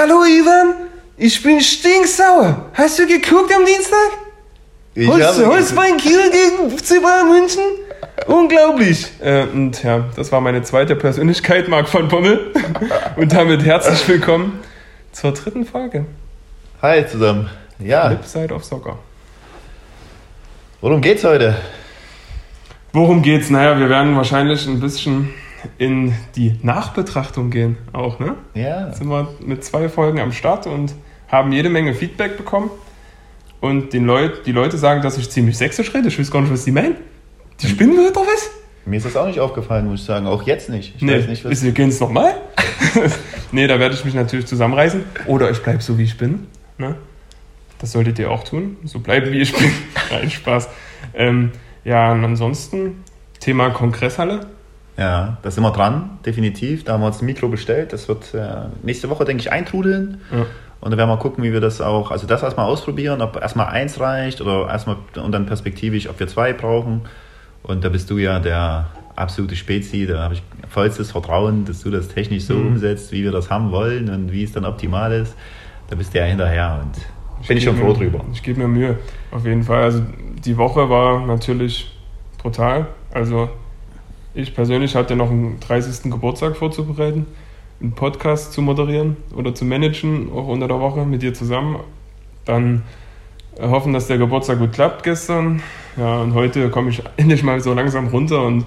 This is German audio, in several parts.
Hallo Ivan, ich bin stinksauer. Hast du geguckt am Dienstag? Ich Holz, Holzbein Kiel gegen FC Bayern München? Unglaublich. Äh, und ja, das war meine zweite Persönlichkeit, Marc von Bommel. und damit herzlich willkommen zur dritten Folge. Hi zusammen. Ja, Flip Side of Soccer. worum geht's heute? Worum geht's? Naja, wir werden wahrscheinlich ein bisschen in die Nachbetrachtung gehen, auch, ne? Ja, Jetzt sind wir mit zwei Folgen am Start und haben jede Menge Feedback bekommen. Und den Leut, die Leute sagen, dass ich ziemlich sächsisch rede. Ich weiß gar nicht, was die meinen. Die spinnen wir doch was? mir ist das auch nicht aufgefallen, muss ich sagen. Auch jetzt nicht. Ich Nee, weiß nicht, was. ist, wir gehen es nochmal. nee, da werde ich mich natürlich zusammenreißen. Oder ich bleibe so, wie ich bin. Ne? Das solltet ihr auch tun. So bleiben, wie ich bin. Nein, Spaß. Ähm, ja, und ansonsten Thema Kongresshalle. Ja, da sind wir dran, definitiv. Da haben wir uns ein Mikro bestellt. Das wird äh, nächste Woche, denke ich, eintrudeln. Ja. Und dann werden wir gucken, wie wir das auch, also das erstmal ausprobieren, ob erstmal eins reicht oder erstmal und dann perspektivisch, ob wir zwei brauchen. Und da bist du ja der absolute Spezi, da habe ich vollstes Vertrauen, dass du das technisch so Mhm. umsetzt, wie wir das haben wollen und wie es dann optimal ist. Da bist du ja hinterher und bin ich schon froh mir- drüber. Ich gebe mir Mühe, auf jeden Fall. Also die Woche war natürlich brutal. Also ich persönlich hatte noch einen 30. Geburtstag vorzubereiten, einen Podcast zu moderieren oder zu managen, auch unter der Woche mit dir zusammen. Dann äh, hoffen, dass der Geburtstag gut klappt gestern. Ja, und heute komme ich endlich mal so langsam runter und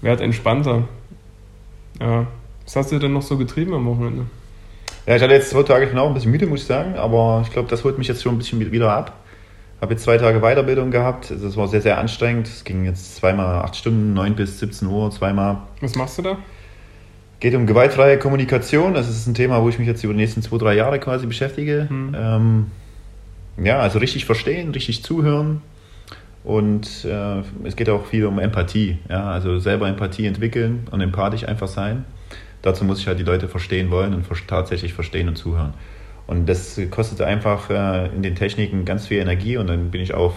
werde entspannter. Ja. Was hast du denn noch so getrieben am Wochenende? Ja, ich hatte jetzt zwei Tage genau ein bisschen müde, muss ich sagen, aber ich glaube, das holt mich jetzt schon ein bisschen wieder ab. Habe jetzt zwei Tage Weiterbildung gehabt. Das war sehr, sehr anstrengend. Es ging jetzt zweimal acht Stunden, 9 bis 17 Uhr, zweimal. Was machst du da? Geht um gewaltfreie Kommunikation. Das ist ein Thema, wo ich mich jetzt über die nächsten zwei, drei Jahre quasi beschäftige. Hm. Ähm, ja, also richtig verstehen, richtig zuhören. Und äh, es geht auch viel um Empathie. Ja, also selber Empathie entwickeln und empathisch einfach sein. Dazu muss ich halt die Leute verstehen wollen und tatsächlich verstehen und zuhören. Und das kostet einfach äh, in den Techniken ganz viel Energie und dann bin ich auf,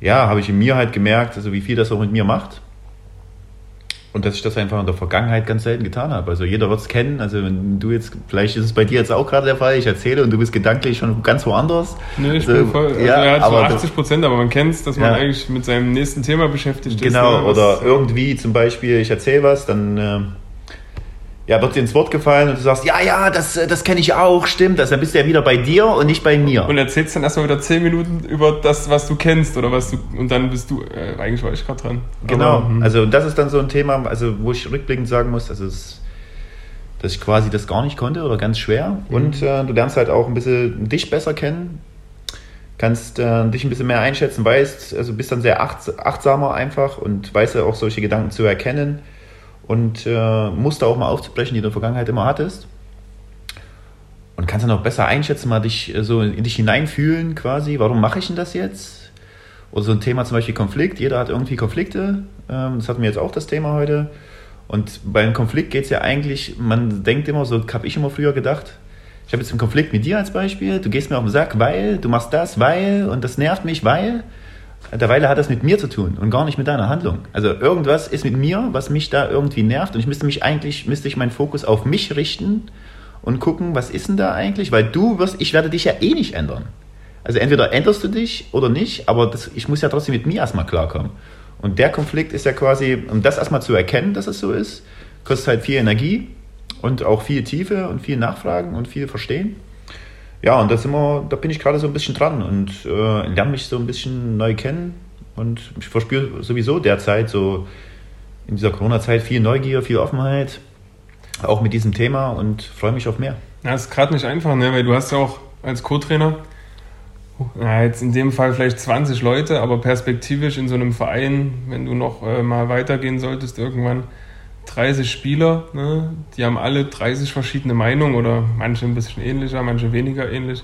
ja, habe ich in mir halt gemerkt, also wie viel das auch mit mir macht. Und dass ich das einfach in der Vergangenheit ganz selten getan habe. Also jeder wird es kennen. Also wenn du jetzt, vielleicht ist es bei dir jetzt auch gerade der Fall, ich erzähle und du bist gedanklich schon ganz woanders. Nee, ich Also, bin voll. Also ja, er hat so aber 80 Prozent, aber man kennt es, dass man Ja. eigentlich mit seinem nächsten Thema beschäftigt Genau, ist. ne? Was- oder irgendwie zum Beispiel, ich erzähle was, dann äh, ja, wird dir ins Wort gefallen und du sagst, ja, ja, das, äh, das kenne ich auch, stimmt. Also dann bist du ja wieder bei dir und nicht bei mir. Und erzählst dann erstmal wieder 10 Minuten über das, was du kennst oder was du. Und dann bist du. Äh, eigentlich war ich gerade dran. Genau, Aber, hm. also das ist dann so ein Thema, also wo ich rückblickend sagen muss, also es, dass ich quasi das gar nicht konnte oder ganz schwer. Mhm. Und äh, du lernst halt auch ein bisschen dich besser kennen, kannst äh, dich ein bisschen mehr einschätzen, weißt, also bist dann sehr achts achtsamer einfach und weißt ja auch solche Gedanken zu erkennen und äh, Muster auch mal aufzubrechen, die du in der Vergangenheit immer hattest. Und kannst dann auch besser einschätzen, mal dich äh, so in dich hineinfühlen quasi, warum mache ich denn das jetzt? Oder so ein Thema zum Beispiel Konflikt. Jeder hat irgendwie Konflikte. Ähm, Das hatten wir jetzt auch das Thema heute. Und beim Konflikt geht es ja eigentlich, man denkt immer, so habe ich immer früher gedacht, ich habe jetzt einen Konflikt mit dir als Beispiel, du gehst mir auf den Sack, weil, du machst das, weil, und das nervt mich, weil. Derweil hat das mit mir zu tun und gar nicht mit deiner Handlung. Also irgendwas ist mit mir, was mich da irgendwie nervt und ich müsste mich eigentlich, müsste ich meinen Fokus auf mich richten und gucken, was ist denn da eigentlich, weil du wirst, ich werde dich ja eh nicht ändern. Also entweder änderst du dich oder nicht, aber das, ich muss ja trotzdem mit mir erstmal klarkommen. Und der Konflikt ist ja quasi, um das erstmal zu erkennen, dass es so ist, kostet halt viel Energie und auch viel Tiefe und viel Nachfragen und viel Verstehen. Ja, und da, sind da bin ich gerade so ein bisschen dran und äh, lerne mich so ein bisschen neu kennen. Und ich verspüre sowieso derzeit so in dieser Corona-Zeit viel Neugier, viel Offenheit, auch mit diesem Thema und freue mich auf mehr. Ja, das ist gerade nicht einfach, ne? weil du hast ja auch als Co-Trainer, ja, jetzt in dem Fall vielleicht 20 Leute, aber perspektivisch in so einem Verein, wenn du noch äh, mal weitergehen solltest, irgendwann 30 Spieler, ne? die haben alle 30 verschiedene Meinungen oder manche ein bisschen ähnlicher, manche weniger ähnlich.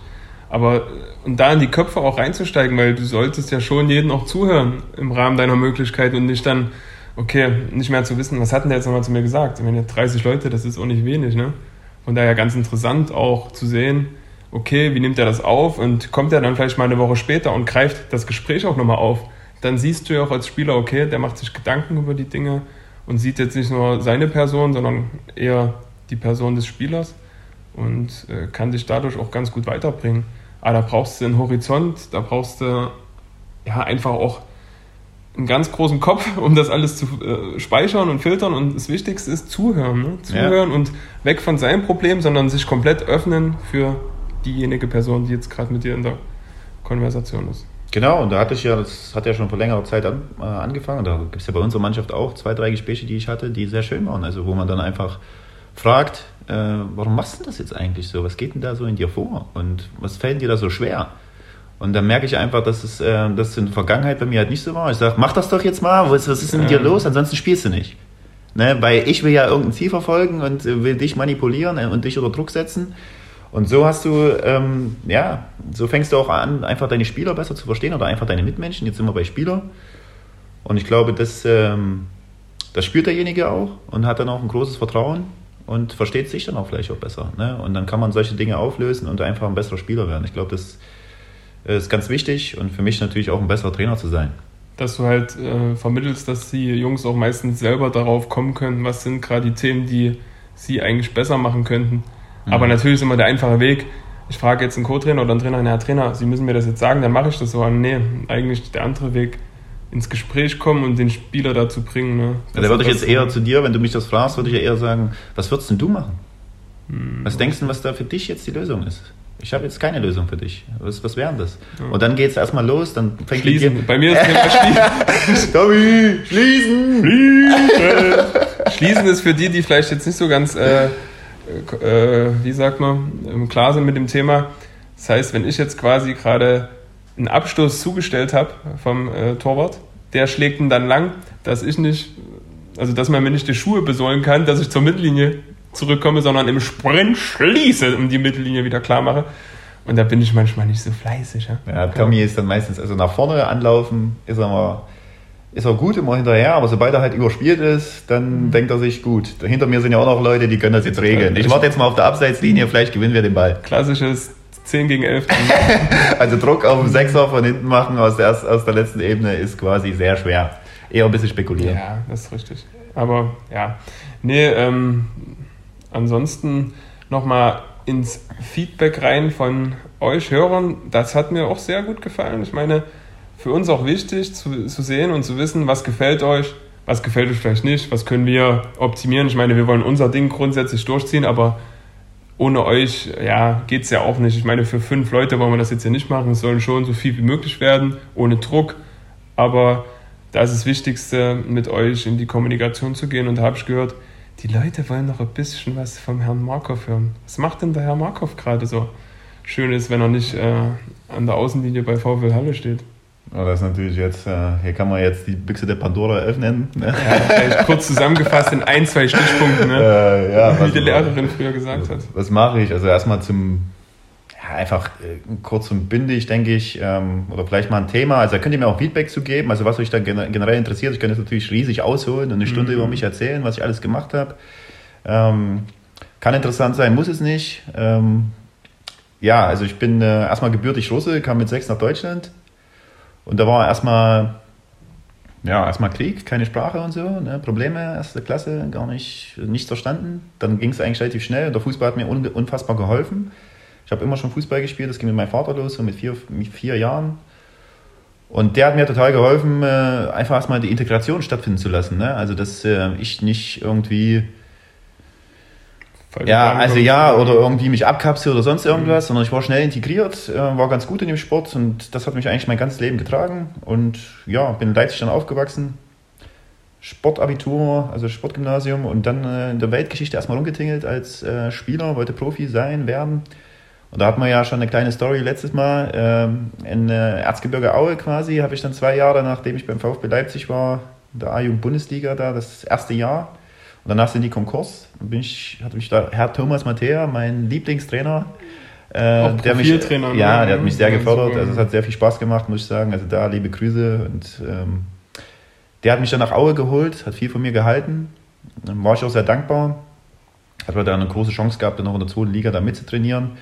Aber und da in die Köpfe auch reinzusteigen, weil du solltest ja schon jeden auch zuhören im Rahmen deiner Möglichkeiten und nicht dann, okay, nicht mehr zu wissen, was hat denn der jetzt nochmal zu mir gesagt? Ich meine, 30 Leute, das ist auch nicht wenig, ne? Von daher ganz interessant auch zu sehen, okay, wie nimmt er das auf und kommt er dann vielleicht mal eine Woche später und greift das Gespräch auch nochmal auf. Dann siehst du ja auch als Spieler, okay, der macht sich Gedanken über die Dinge und sieht jetzt nicht nur seine Person, sondern eher die Person des Spielers. und äh, kann dich dadurch auch ganz gut weiterbringen. Aber da brauchst du einen Horizont, da brauchst du ja einfach auch einen ganz großen Kopf, um das alles zu äh, speichern und filtern. Und das Wichtigste ist zuhören. Ne? Zuhören ja. und weg von seinem Problem, sondern sich komplett öffnen für diejenige Person, die jetzt gerade mit dir in der Konversation ist. Genau, und da hatte ich ja, das hat ja schon vor längerer Zeit an, äh, angefangen. Da gibt es ja bei unserer Mannschaft auch zwei, drei Gespräche, die ich hatte, die sehr schön waren. Also wo man dann einfach fragt, äh, warum machst du das jetzt eigentlich so? Was geht denn da so in dir vor? Und was fällt dir da so schwer? Und dann merke ich einfach, dass es äh, das in der Vergangenheit bei mir halt nicht so war. Ich sage, mach das doch jetzt mal, was, was ist denn mit dir los? Ansonsten spielst du nicht. Ne? Weil ich will ja irgendein Ziel verfolgen und will dich manipulieren und dich unter Druck setzen. Und so hast du, ähm, ja, so fängst du auch an, einfach deine Spieler besser zu verstehen oder einfach deine Mitmenschen. Jetzt sind wir bei Spieler. Und ich glaube, das, ähm, das spürt derjenige auch und hat dann auch ein großes Vertrauen und versteht sich dann auch vielleicht auch besser. Ne? Und dann kann man solche Dinge auflösen und einfach ein besserer Spieler werden. Ich glaube, das ist ganz wichtig und für mich natürlich auch ein besserer Trainer zu sein. Dass du halt äh, vermittelst, dass die Jungs auch meistens selber darauf kommen können, was sind gerade die Themen, die sie eigentlich besser machen könnten. Mhm. Aber natürlich ist immer der einfache Weg. Ich frage jetzt einen Co-Trainer oder einen Trainer, Herr Trainer, Sie müssen mir das jetzt sagen, dann mache ich das so. Nee, eigentlich der andere Weg ins Gespräch kommen und den Spieler dazu bringen. Ne? Ja, da würde ich jetzt eher zu dir, wenn du mich das fragst, würde ich ja eher sagen, was würdest denn du machen? Hm, was denkst du, was da für dich jetzt die Lösung ist? Ich habe jetzt keine Lösung für dich. Was, was wären das? Ja. Und dann geht es erstmal los, dann fängt Schließen. Die Bei mir ist es schließen. Tommy, schließen! Schließen! schließen ist für die, die vielleicht jetzt nicht so ganz, äh, äh, wie sagt man, klar sind mit dem Thema. Das heißt, wenn ich jetzt quasi gerade einen Abstoß zugestellt habe vom äh, Torwart, der schlägt ihn dann lang, dass ich nicht, also dass man mir nicht die Schuhe besohlen kann, dass ich zur Mittellinie zurückkomme, sondern im Sprint schließe und die Mittellinie wieder klar mache. Und da bin ich manchmal nicht so fleißig. Ja, ja Tommy ist dann meistens, also nach vorne anlaufen, ist er mal ist er gut immer hinterher, aber sobald er halt überspielt ist, dann mhm. denkt er sich, gut, hinter mir sind ja auch noch Leute, die können das jetzt regeln. Ich warte jetzt mal auf der Abseitslinie, vielleicht gewinnen wir den Ball. Klassisches 10 gegen 11. also Druck auf den Sechser von hinten machen aus der, aus der letzten Ebene ist quasi sehr schwer. Eher ein bisschen spekulieren. Ja, das ist richtig. Aber ja, nee, ähm, ansonsten nochmal ins Feedback rein von euch Hörern. Das hat mir auch sehr gut gefallen. Ich meine, für uns auch wichtig zu, zu sehen und zu wissen, was gefällt euch, was gefällt euch vielleicht nicht, was können wir optimieren. Ich meine, wir wollen unser Ding grundsätzlich durchziehen, aber ohne euch ja, geht es ja auch nicht. Ich meine, für fünf Leute wollen wir das jetzt hier nicht machen. Es sollen schon so viel wie möglich werden, ohne Druck. Aber da ist das Wichtigste, mit euch in die Kommunikation zu gehen. Und da habe ich gehört, die Leute wollen noch ein bisschen was vom Herrn Markov hören. Was macht denn der Herr Markov gerade so Schönes, wenn er nicht äh, an der Außenlinie bei VfL Halle steht? Oh, das ist natürlich jetzt, äh, hier kann man jetzt die Büchse der Pandora öffnen. Ne? Ja, kurz zusammengefasst in ein, zwei Stichpunkten, ne? äh, ja, wie die Lehrerin früher gesagt hat. Was mache ich? Also erstmal zum, ja, einfach äh, kurz und bündig, denke ich, ähm, oder vielleicht mal ein Thema. Also da könnt ihr mir auch Feedback zu geben, also was euch da generell interessiert. Ich könnte jetzt natürlich riesig ausholen und eine Stunde mhm. über mich erzählen, was ich alles gemacht habe. Ähm, kann interessant sein, muss es nicht. Ähm, ja, also ich bin äh, erstmal gebürtig Russe, kam mit sechs nach Deutschland, und da war erstmal, ja, erstmal Krieg, keine Sprache und so, ne, Probleme, erste Klasse, gar nicht, nichts verstanden. Dann ging es eigentlich relativ schnell und der Fußball hat mir unfassbar geholfen. Ich habe immer schon Fußball gespielt, das ging mit meinem Vater los, so mit vier, mit vier Jahren. Und der hat mir total geholfen, äh, einfach erstmal die Integration stattfinden zu lassen. Ne? Also, dass äh, ich nicht irgendwie ja, also ja, oder irgendwie mich abkapsel oder sonst irgendwas, mhm. sondern ich war schnell integriert, äh, war ganz gut in dem Sport und das hat mich eigentlich mein ganzes Leben getragen und ja, bin in Leipzig dann aufgewachsen. Sportabitur, also Sportgymnasium und dann äh, in der Weltgeschichte erstmal umgetingelt als äh, Spieler, wollte Profi sein, werden. Und da hat man ja schon eine kleine Story letztes Mal. Ähm, in Erzgebirge Aue quasi habe ich dann zwei Jahre, nachdem ich beim VfB Leipzig war, in der A-Jugend-Bundesliga da, das erste Jahr, und danach sind die Konkurs. Dann bin ich, hatte mich da Herr Thomas Mattea, mein Lieblingstrainer, äh, der mich, ja, ne? der hat mich sehr gefördert. Also es hat sehr viel Spaß gemacht, muss ich sagen. Also da liebe Grüße und ähm, der hat mich dann nach Aue geholt, hat viel von mir gehalten. Dann war ich auch sehr dankbar. Hat da eine große Chance gehabt, dann noch in der zweiten Liga da mitzutrainieren.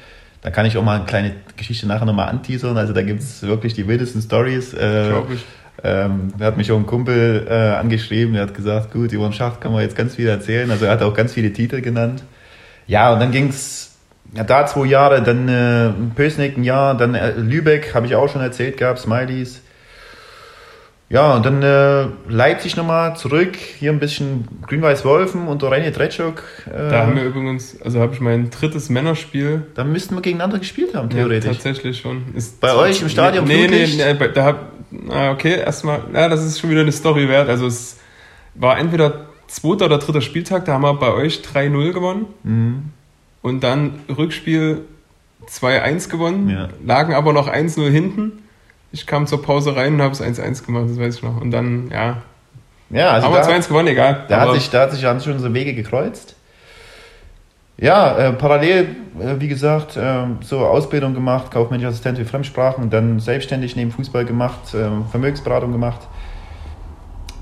Da kann ich auch mal eine kleine Geschichte nachher nochmal anteasern. Also da gibt es wirklich die wildesten Stories. Äh, Glaube ich. Ähm, da hat mich auch ein Kumpel äh, angeschrieben, der hat gesagt, gut, über den Schacht kann man jetzt ganz viel erzählen. Also er hat auch ganz viele Titel genannt. Ja, und dann ging es ja, da zwei Jahre, dann äh, Pösneck ein Jahr, dann äh, Lübeck, habe ich auch schon erzählt gehabt, Smileys. Ja, und dann äh, Leipzig nochmal zurück, hier ein bisschen Grün-Weiß-Wolfen unter René Tretschok. Äh, da haben wir übrigens, also habe ich mein drittes Männerspiel. Da müssten wir gegeneinander gespielt haben, theoretisch. Ja, tatsächlich schon. Ist Bei euch im Stadion? Nee, nee, nee, nee, da hab, okay, erstmal, ja, das ist schon wieder eine Story wert. Also es war entweder zweiter oder dritter Spieltag, da haben wir bei euch 3-0 gewonnen. Mhm. Und dann Rückspiel 2-1 gewonnen, ja. lagen aber noch 1-0 hinten. Ich kam zur Pause rein und habe es 1-1 gemacht, das weiß ich noch. Und dann, ja. Ja, also haben wir 2-1 gewonnen, egal. Da hat, sich, da hat sich dann schon so Wege gekreuzt. Ja, äh, parallel, äh, wie gesagt, äh, so Ausbildung gemacht, kaufmännische Assistent für Fremdsprachen, dann selbstständig neben Fußball gemacht, ähm, Vermögensberatung gemacht.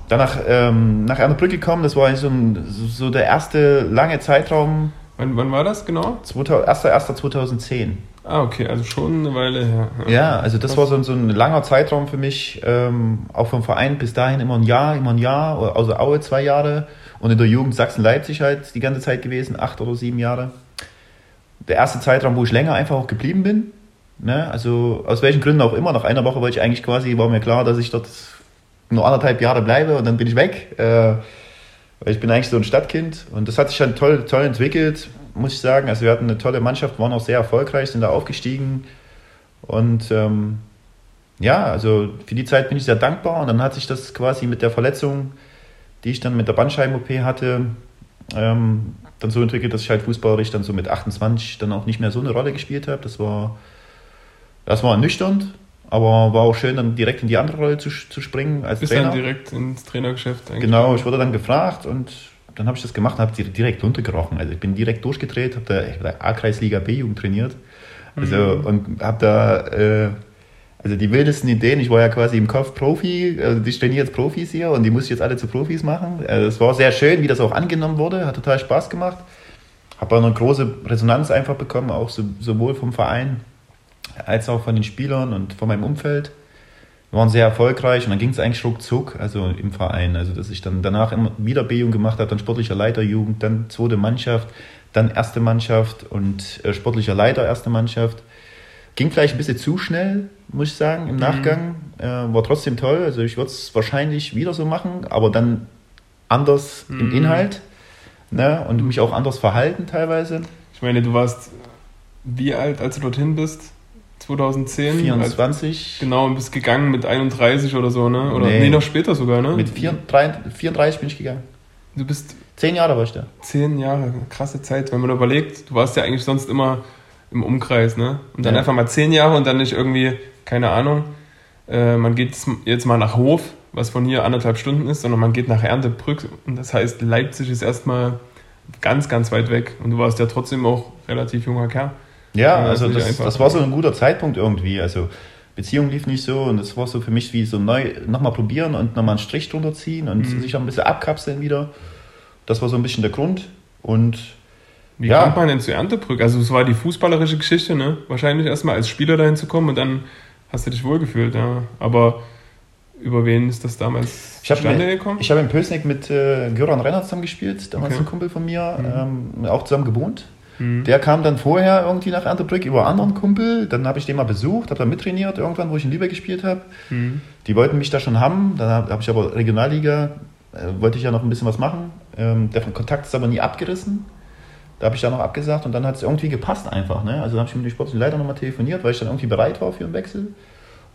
Danach ähm, nach Ernebrück gekommen, das war eigentlich so, ein, so der erste lange Zeitraum. Wann, wann war das genau? 1.1.2010. Ah, okay, also schon eine Weile her. Ja, also das war so, so, ein langer Zeitraum für mich, ähm, auch vom Verein bis dahin immer ein Jahr, immer ein Jahr, also Aue zwei Jahre und in der Jugend Sachsen-Leipzig halt die ganze Zeit gewesen, acht oder sieben Jahre. Der erste Zeitraum, wo ich länger einfach auch geblieben bin. Ne? Also aus welchen Gründen auch immer, nach einer Woche wollte ich eigentlich quasi, war mir klar, dass ich dort nur anderthalb Jahre bleibe und dann bin ich weg. Äh, ich bin eigentlich so ein Stadtkind und das hat sich dann toll, toll entwickelt muss ich sagen. Also wir hatten eine tolle Mannschaft, waren auch sehr erfolgreich, sind da aufgestiegen. Und ähm, ja, also für die Zeit bin ich sehr dankbar. Und dann hat sich das quasi mit der Verletzung, die ich dann mit der Bandscheiben-OP hatte, ähm, dann so entwickelt, dass ich halt fußballerisch dann so mit 28 dann auch nicht mehr so eine Rolle gespielt habe. Das war, das war ernüchternd, aber war auch schön, dann direkt in die andere Rolle zu, zu springen als Bist Trainer. dann direkt ins Trainergeschäft. Genau, ich wurde dann gefragt und dann habe ich das gemacht und habe direkt runtergerochen. Also ich bin direkt durchgedreht, habe da, da A-Kreisliga B-Jugend trainiert. Also mhm. und habe da äh, also die wildesten Ideen. Ich war ja quasi im Kopf Profi, also ich trainiere jetzt Profis hier und die muss ich jetzt alle zu Profis machen. Also es war sehr schön, wie das auch angenommen wurde, hat total Spaß gemacht. Habe auch eine große Resonanz einfach bekommen, auch so, sowohl vom Verein als auch von den Spielern und von meinem Umfeld. Wir waren sehr erfolgreich und dann ging es eigentlich ruckzuck, also im Verein. Also, dass ich dann danach immer wieder B-Jugend gemacht habe, dann sportlicher Leiterjugend, dann zweite Mannschaft, dann erste Mannschaft und äh, sportlicher Leiter erste Mannschaft. Ging vielleicht ein bisschen zu schnell, muss ich sagen, im mhm. Nachgang. Äh, war trotzdem toll. Also, ich würde es wahrscheinlich wieder so machen, aber dann anders mhm. im Inhalt ne? und mich auch anders verhalten teilweise. Ich meine, du warst wie alt, als du dorthin bist? 2010. 24. Als, genau, und bist gegangen mit 31 oder so, ne? Oder nee, nee noch später sogar, ne? Mit 34, 34 bin ich gegangen. Du bist. Zehn Jahre war ich da. Zehn Jahre, krasse Zeit. Wenn man überlegt, du warst ja eigentlich sonst immer im Umkreis, ne? Und dann ja. einfach mal zehn Jahre und dann nicht irgendwie, keine Ahnung, äh, man geht jetzt mal nach Hof, was von hier anderthalb Stunden ist, sondern man geht nach Erntebrück und das heißt, Leipzig ist erstmal ganz, ganz weit weg und du warst ja trotzdem auch relativ junger Kerl. Ja, also das, das war so ein guter Zeitpunkt irgendwie. Also Beziehung lief nicht so und das war so für mich wie so neu nochmal probieren und nochmal einen Strich drunter ziehen und mhm. sich auch ein bisschen abkapseln wieder. Das war so ein bisschen der Grund. Und wie ja. kommt man denn zu Erntebrück? Also es war die fußballerische Geschichte, ne? Wahrscheinlich erstmal als Spieler dahin zu kommen und dann hast du dich wohlgefühlt, ja. Aber über wen ist das damals ich zustande gekommen? Ich habe in Pösneck mit äh, Göran Renner zusammen gespielt, damals okay. ein Kumpel von mir, mhm. ähm, auch zusammen gewohnt. Mhm. Der kam dann vorher irgendwie nach Erntebrück über einen anderen Kumpel. Dann habe ich den mal besucht, habe da mittrainiert irgendwann, wo ich in Lübeck gespielt habe. Mhm. Die wollten mich da schon haben. Dann habe ich aber Regionalliga, äh, wollte ich ja noch ein bisschen was machen. Ähm, der Kontakt ist aber nie abgerissen. Da habe ich dann noch abgesagt und dann hat es irgendwie gepasst einfach. Ne? Also habe ich mit dem sportlichen Leiter nochmal telefoniert, weil ich dann irgendwie bereit war für einen Wechsel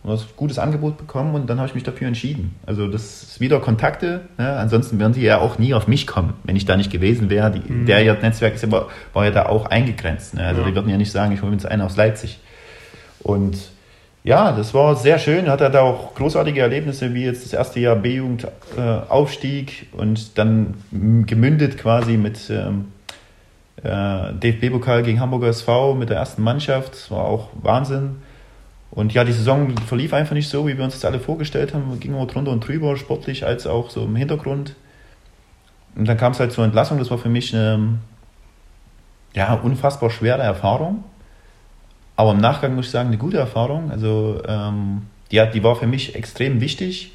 und ein gutes Angebot bekommen und dann habe ich mich dafür entschieden. Also das ist wieder Kontakte. Ne? Ansonsten wären die ja auch nie auf mich kommen, wenn ich da nicht gewesen wäre. Die, mhm. Der Netzwerk ist ja, war ja da auch eingegrenzt. Ne? Also ja. die würden ja nicht sagen, ich hole mir jetzt einen aus Leipzig. Und ja, das war sehr schön. Hat er da auch großartige Erlebnisse, wie jetzt das erste Jahr B-Jugend äh, Aufstieg und dann gemündet quasi mit ähm, äh, DFB-Pokal gegen Hamburger SV mit der ersten Mannschaft. Das war auch Wahnsinn. Und ja, die Saison verlief einfach nicht so, wie wir uns das alle vorgestellt haben. Wir gingen immer drunter und drüber, sportlich als auch so im Hintergrund. Und dann kam es halt zur Entlassung. Das war für mich eine ja, unfassbar schwere Erfahrung. Aber im Nachgang muss ich sagen, eine gute Erfahrung. Also ähm, die, die war für mich extrem wichtig,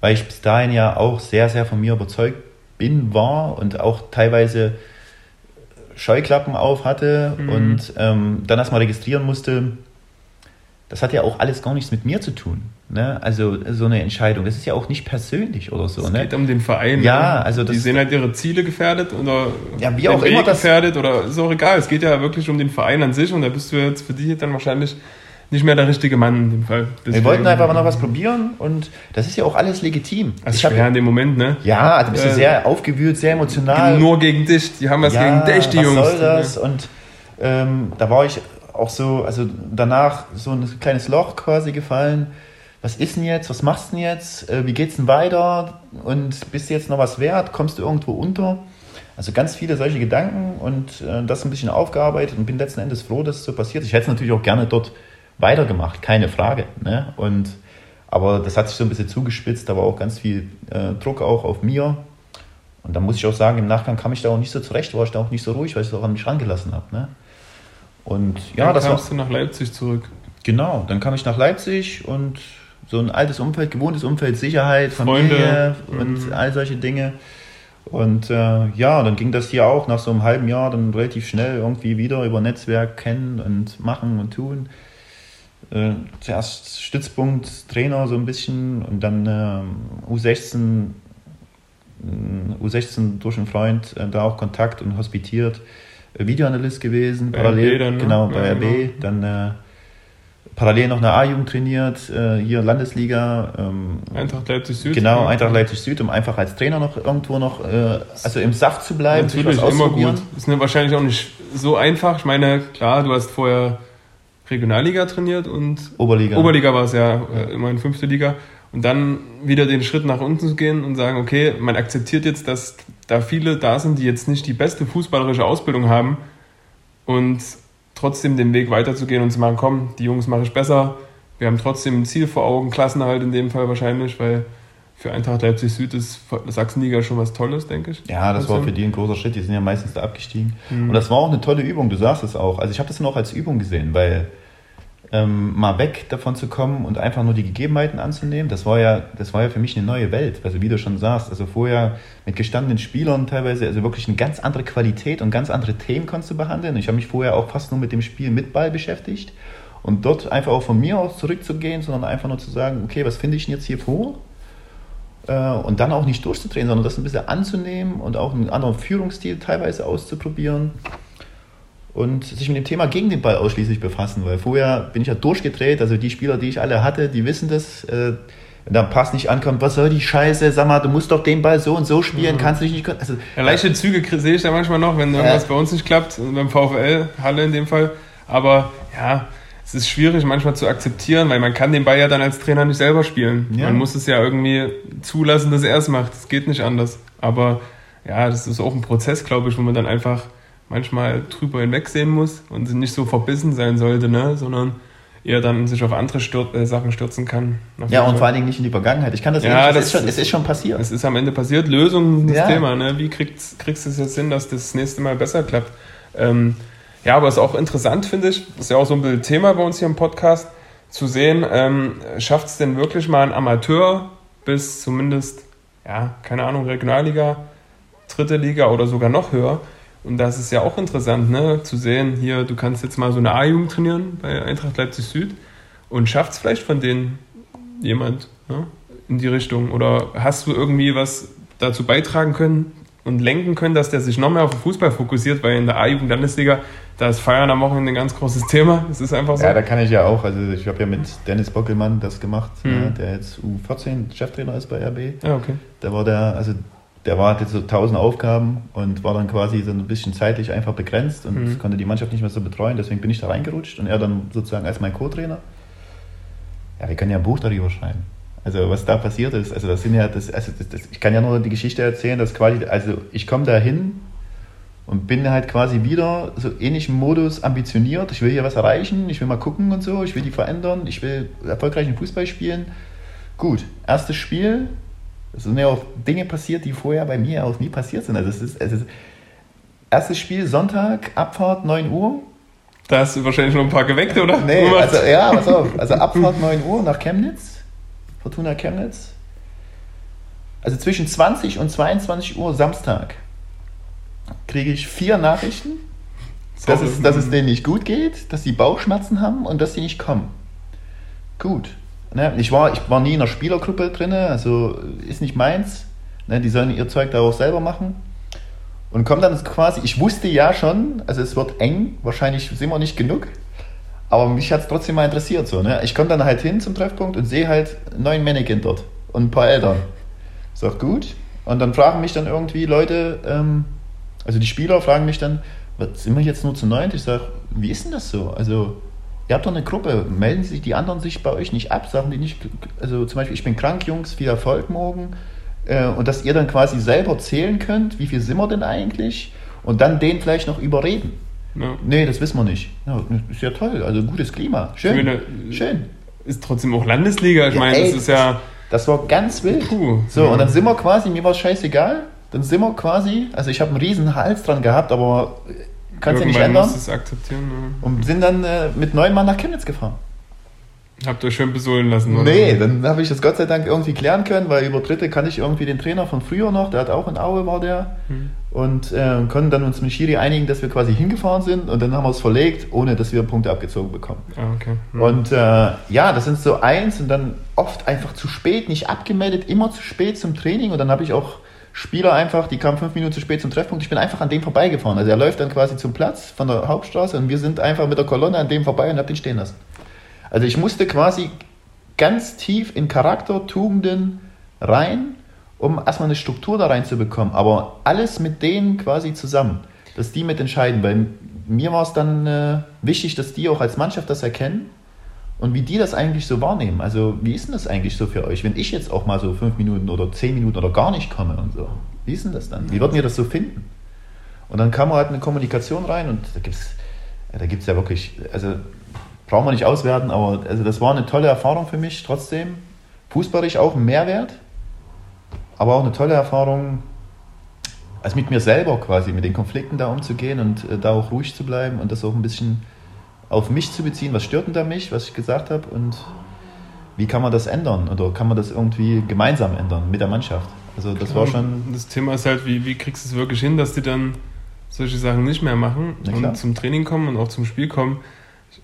weil ich bis dahin ja auch sehr, sehr von mir überzeugt bin, war und auch teilweise Scheuklappen auf hatte Mhm. und ähm, dann erstmal registrieren musste, das hat ja auch alles gar nichts mit mir zu tun. Ne? Also so eine Entscheidung, das ist ja auch nicht persönlich oder so. Es Ne? geht um den Verein. Ja, ne? also die das- sehen halt ihre Ziele gefährdet oder Ja, wie auch immer Weg das- gefährdet oder ist auch egal. Es geht ja wirklich um den Verein an sich und da bist du jetzt für dich dann wahrscheinlich nicht mehr der richtige Mann in dem Fall. Wir Deswegen- wollten einfach mal noch was probieren und das ist ja auch alles legitim. Das ist Ich hab- schwer in dem Moment, ne? ja, also bist du Äh, sehr aufgewühlt, sehr emotional. Nur gegen dich. Die haben was ja, gegen dich, die was Jungs. soll das? Und ähm, da war ich auch so, also danach so ein kleines Loch quasi gefallen. Was ist denn jetzt? Was machst du denn jetzt? Äh, wie geht's denn weiter? Und bist du jetzt noch was wert? Kommst du irgendwo unter? Also ganz viele solche Gedanken und äh, das ein bisschen aufgearbeitet und bin letzten Endes froh, dass es so passiert. Ich hätte es natürlich auch gerne dort weitergemacht, keine Frage. Ne? Und, aber das hat sich so ein bisschen zugespitzt, war auch ganz viel äh, Druck auch auf mir. Und da muss ich auch sagen, im Nachgang kam ich da auch nicht so zurecht, war ich da auch nicht so ruhig, weil ich es auch an mich rangelassen habe. Ne? Und ja, Dann das war, kamst du nach Leipzig zurück. genau, dann kam ich nach Leipzig und so ein altes Umfeld, gewohntes Umfeld, Sicherheit, Freunde, Familie und mhm. all solche Dinge. Und äh, ja, dann ging das hier auch nach so einem halben Jahr dann relativ schnell irgendwie wieder über Netzwerk kennen und machen und tun. Äh, zuerst Stützpunkt, Trainer so ein bisschen und dann ähm, U16, äh, U16 durch einen Freund äh, da auch Kontakt und hospitiert. Videoanalyst gewesen, Bei parallel, RB dann, ne? genau, bei Ja, RB, genau. dann äh, parallel noch eine A-Jugend trainiert, äh, hier Landesliga, ähm, Eintracht Leipzig Süd. Genau, Ja. Eintracht Leipzig Süd, um einfach als Trainer noch irgendwo noch, äh, also im Saft zu bleiben, sich Natürlich, was immer gut. Ist ne, wahrscheinlich auch nicht so einfach. Ich meine, klar, du hast vorher Regionalliga trainiert und Oberliga. Oberliga war es ja, äh, immerhin fünfte Liga. Und dann wieder den Schritt nach unten zu gehen und sagen, okay, man akzeptiert jetzt, dass da viele da sind, die jetzt nicht die beste fußballerische Ausbildung haben und trotzdem den Weg weiterzugehen und zu machen, komm, die Jungs mache ich besser. Wir haben trotzdem ein Ziel vor Augen, Klassenerhalt in dem Fall wahrscheinlich, weil für Eintracht Leipzig Süd ist Sachsenliga schon was Tolles, denke ich. Ja, das war für die ein großer Schritt. Die sind ja meistens da abgestiegen. Mhm. Und das war auch eine tolle Übung. Du sagst es auch. Also ich habe das dann auch als Übung gesehen, weil ähm, mal weg davon zu kommen und einfach nur die Gegebenheiten anzunehmen, das war ja, das war ja für mich eine neue Welt. Also wie du schon sagst, also vorher mit gestandenen Spielern teilweise, also wirklich eine ganz andere Qualität und ganz andere Themen konntest du behandeln. Ich habe mich vorher auch fast nur mit dem Spiel mit Ball beschäftigt. Und dort einfach auch von mir aus zurückzugehen, sondern einfach nur zu sagen, okay, was finde ich denn jetzt hier vor? Äh, und dann auch nicht durchzudrehen, sondern das ein bisschen anzunehmen und auch einen anderen Führungsstil teilweise auszuprobieren und sich mit dem Thema gegen den Ball ausschließlich befassen, weil vorher bin ich ja durchgedreht, also die Spieler, die ich alle hatte, die wissen das, äh, wenn da ein Pass nicht ankommt, was soll die Scheiße, sag mal, du musst doch den Ball so und so spielen, kannst du dich nicht, also, Ja, leichte Züge sehe ich da manchmal noch, wenn irgendwas bei uns nicht klappt, beim VfL, Halle in dem Fall. Aber ja, es ist schwierig manchmal zu akzeptieren, weil man kann den Ball ja dann als Trainer nicht selber spielen. Ja. Man muss es ja irgendwie zulassen, dass er es macht. Es geht nicht anders. Aber ja, das ist auch ein Prozess, glaube ich, wo man dann einfach manchmal drüber hinwegsehen muss und nicht so verbissen sein sollte, ne? sondern eher dann sich auf andere Stür äh, Sachen stürzen kann. Ja, und vor allen Dingen nicht in die Vergangenheit. Ich kann das, Ja, ja, das, das ist schon, ist- es ist schon passiert. Es ist am Ende passiert. Lösung sind das Ja. Thema. Ne? Wie kriegst, kriegst du es jetzt hin, dass das nächste Mal besser klappt? Ähm, ja, aber es ist auch interessant, finde ich. Das ist ja auch so ein bisschen Thema bei uns hier im Podcast, zu sehen, ähm, schafft es denn wirklich mal ein Amateur bis zumindest, ja, keine Ahnung, Regionalliga, dritte Liga oder sogar noch höher? Und das ist ja auch interessant, ne? zu sehen, hier, du kannst jetzt mal so eine A-Jugend trainieren bei Eintracht Leipzig Süd und schafft es vielleicht von denen jemand ne? in die Richtung? Oder hast du irgendwie was dazu beitragen können und lenken können, dass der sich noch mehr auf den Fußball fokussiert? Weil in der A-Jugend Landesliga, da ist Feiern am Wochenende ein ganz großes Thema. Es ist einfach so. Ja, da kann ich ja auch. Also ich habe ja mit Dennis Bockelmann das gemacht, Mhm. ne, der jetzt U14 Cheftrainer ist bei RB. ja okay. Da war der, also der war hatte so tausend Aufgaben und war dann quasi so ein bisschen zeitlich einfach begrenzt und Mhm. konnte die Mannschaft nicht mehr so betreuen. Deswegen bin ich da reingerutscht und er dann sozusagen als mein Co-Trainer. Ja, wir können ja ein Buch darüber schreiben. Also was da passiert ist, also das sind ja, das, also das, das, ich kann ja nur die Geschichte erzählen, dass quasi, also ich komme da hin und bin halt quasi wieder so ähnlichem Modus ambitioniert. Ich will hier was erreichen, ich will mal gucken und so, ich will die verändern, ich will erfolgreichen Fußball spielen. Gut, erstes Spiel, es sind ja auch Dinge passiert, die vorher bei mir auch nie passiert sind. Also es ist, es ist erstes Spiel Sonntag, Abfahrt 9 Uhr. Da hast du wahrscheinlich noch ein paar geweckt, oder? Nee, also ja, pass auf. Also Abfahrt 9 Uhr nach Chemnitz, Fortuna Chemnitz. Also zwischen 20 und 22 Uhr Samstag kriege ich vier Nachrichten, dass es, dass es denen nicht gut geht, dass sie Bauchschmerzen haben und dass sie nicht kommen. Gut. Ne? Ich, war, ich war nie in einer Spielergruppe drin, also ist nicht meins. Ne? Die sollen ihr Zeug da auch selber machen. Und kommt dann quasi, ich wusste ja schon, also es wird eng, wahrscheinlich sind wir nicht genug, aber mich hat es trotzdem mal interessiert. So, ne? Ich komme dann halt hin zum Treffpunkt und sehe halt neun Mannequin dort und ein paar Eltern. Auch gut. Und dann fragen mich dann irgendwie Leute, ähm, also die Spieler fragen mich dann, was, sind wir jetzt nur zu neunt? Ich sage, wie ist denn das so? Also, ihr habt doch eine Gruppe, melden sich die anderen sich bei euch nicht ab, sagen die nicht, also zum Beispiel, ich bin krank, Jungs, viel Erfolg morgen. Äh, und dass ihr dann quasi selber zählen könnt, wie viel sind wir denn eigentlich? Und dann den vielleicht noch überreden. Ja. Nee, das wissen wir nicht. Ja, ist ja toll, also gutes Klima. Schön. Meine, Schön. Ist trotzdem auch Landesliga, ich ja, meine, ey, das ist ja. Das war ganz wild. Puh, so, ja. und dann sind wir quasi, mir war es scheißegal, dann sind wir quasi, also ich habe einen riesen Hals dran gehabt, aber kannst ja nicht ändern. Musst es akzeptieren. Ja. Und sind dann äh, mit neun Mann nach Chemnitz gefahren. Habt ihr schön besohlen lassen, oder? Nee, dann habe ich das Gott sei Dank irgendwie klären können, weil über Dritte kann ich irgendwie den Trainer von früher noch, der hat auch in Aue war der, hm. und äh, konnten dann uns mit Schiri einigen, dass wir quasi hingefahren sind und dann haben wir es verlegt, ohne dass wir Punkte abgezogen bekommen. Ah, okay. Hm. Und äh, ja, das sind so eins und dann oft einfach zu spät, nicht abgemeldet, immer zu spät zum Training und dann habe ich auch Spieler einfach, die kamen fünf Minuten zu spät zum Treffpunkt. Ich bin einfach an dem vorbeigefahren. Also er läuft dann quasi zum Platz von der Hauptstraße und wir sind einfach mit der Kolonne an dem vorbei und hab den stehen lassen. Also ich musste quasi ganz tief in Charaktertugenden rein, um erstmal eine Struktur da reinzubekommen. Aber alles mit denen quasi zusammen, dass die mit entscheiden. Weil mir war es dann äh, wichtig, dass die auch als Mannschaft das erkennen und wie die das eigentlich so wahrnehmen. Also wie ist denn das eigentlich so für euch, wenn ich jetzt auch mal so fünf Minuten oder zehn Minuten oder gar nicht komme und so? Wie ist denn das dann? Wie würden ihr das so finden? Und dann kam halt eine Kommunikation rein und da gibt es da gibt's ja wirklich, also brauchen wir nicht auswerten, aber also das war eine tolle Erfahrung für mich trotzdem. Fußballisch auch ein Mehrwert, aber auch eine tolle Erfahrung, als mit mir selber quasi, mit den Konflikten da umzugehen und äh, da auch ruhig zu bleiben und das auch ein bisschen auf mich zu beziehen. Was stört denn da mich, was ich gesagt habe und wie kann man das ändern oder kann man das irgendwie gemeinsam ändern mit der Mannschaft? Also das war schon. Das Thema ist halt, wie, wie kriegst du es wirklich hin, dass die dann solche Sachen nicht mehr machen und zum Training kommen und auch zum Spiel kommen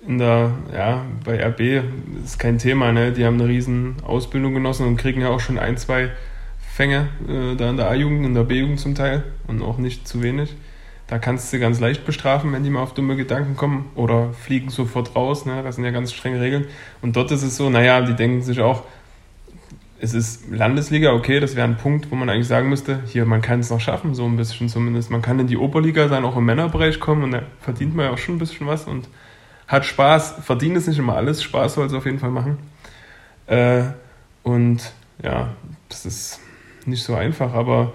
in der, ja, bei RB ist kein Thema, ne? Die haben eine riesen Ausbildung genossen und kriegen ja auch schon ein, zwei Fänge äh, da in der A-Jugend, in der B-Jugend zum Teil und auch nicht zu wenig. Da kannst du ganz leicht bestrafen, wenn die mal auf dumme Gedanken kommen oder fliegen sofort raus, ne? Das sind ja ganz strenge Regeln. Und dort ist es so, naja, die denken sich auch, es ist Landesliga, okay, das wäre ein Punkt, wo man eigentlich sagen müsste, hier, man kann es noch schaffen, so ein bisschen zumindest. Man kann in die Oberliga sein, auch im Männerbereich kommen und da verdient man ja auch schon ein bisschen was und hat Spaß, verdient es nicht immer alles, Spaß soll es auf jeden Fall machen. Äh, und ja, das ist nicht so einfach, aber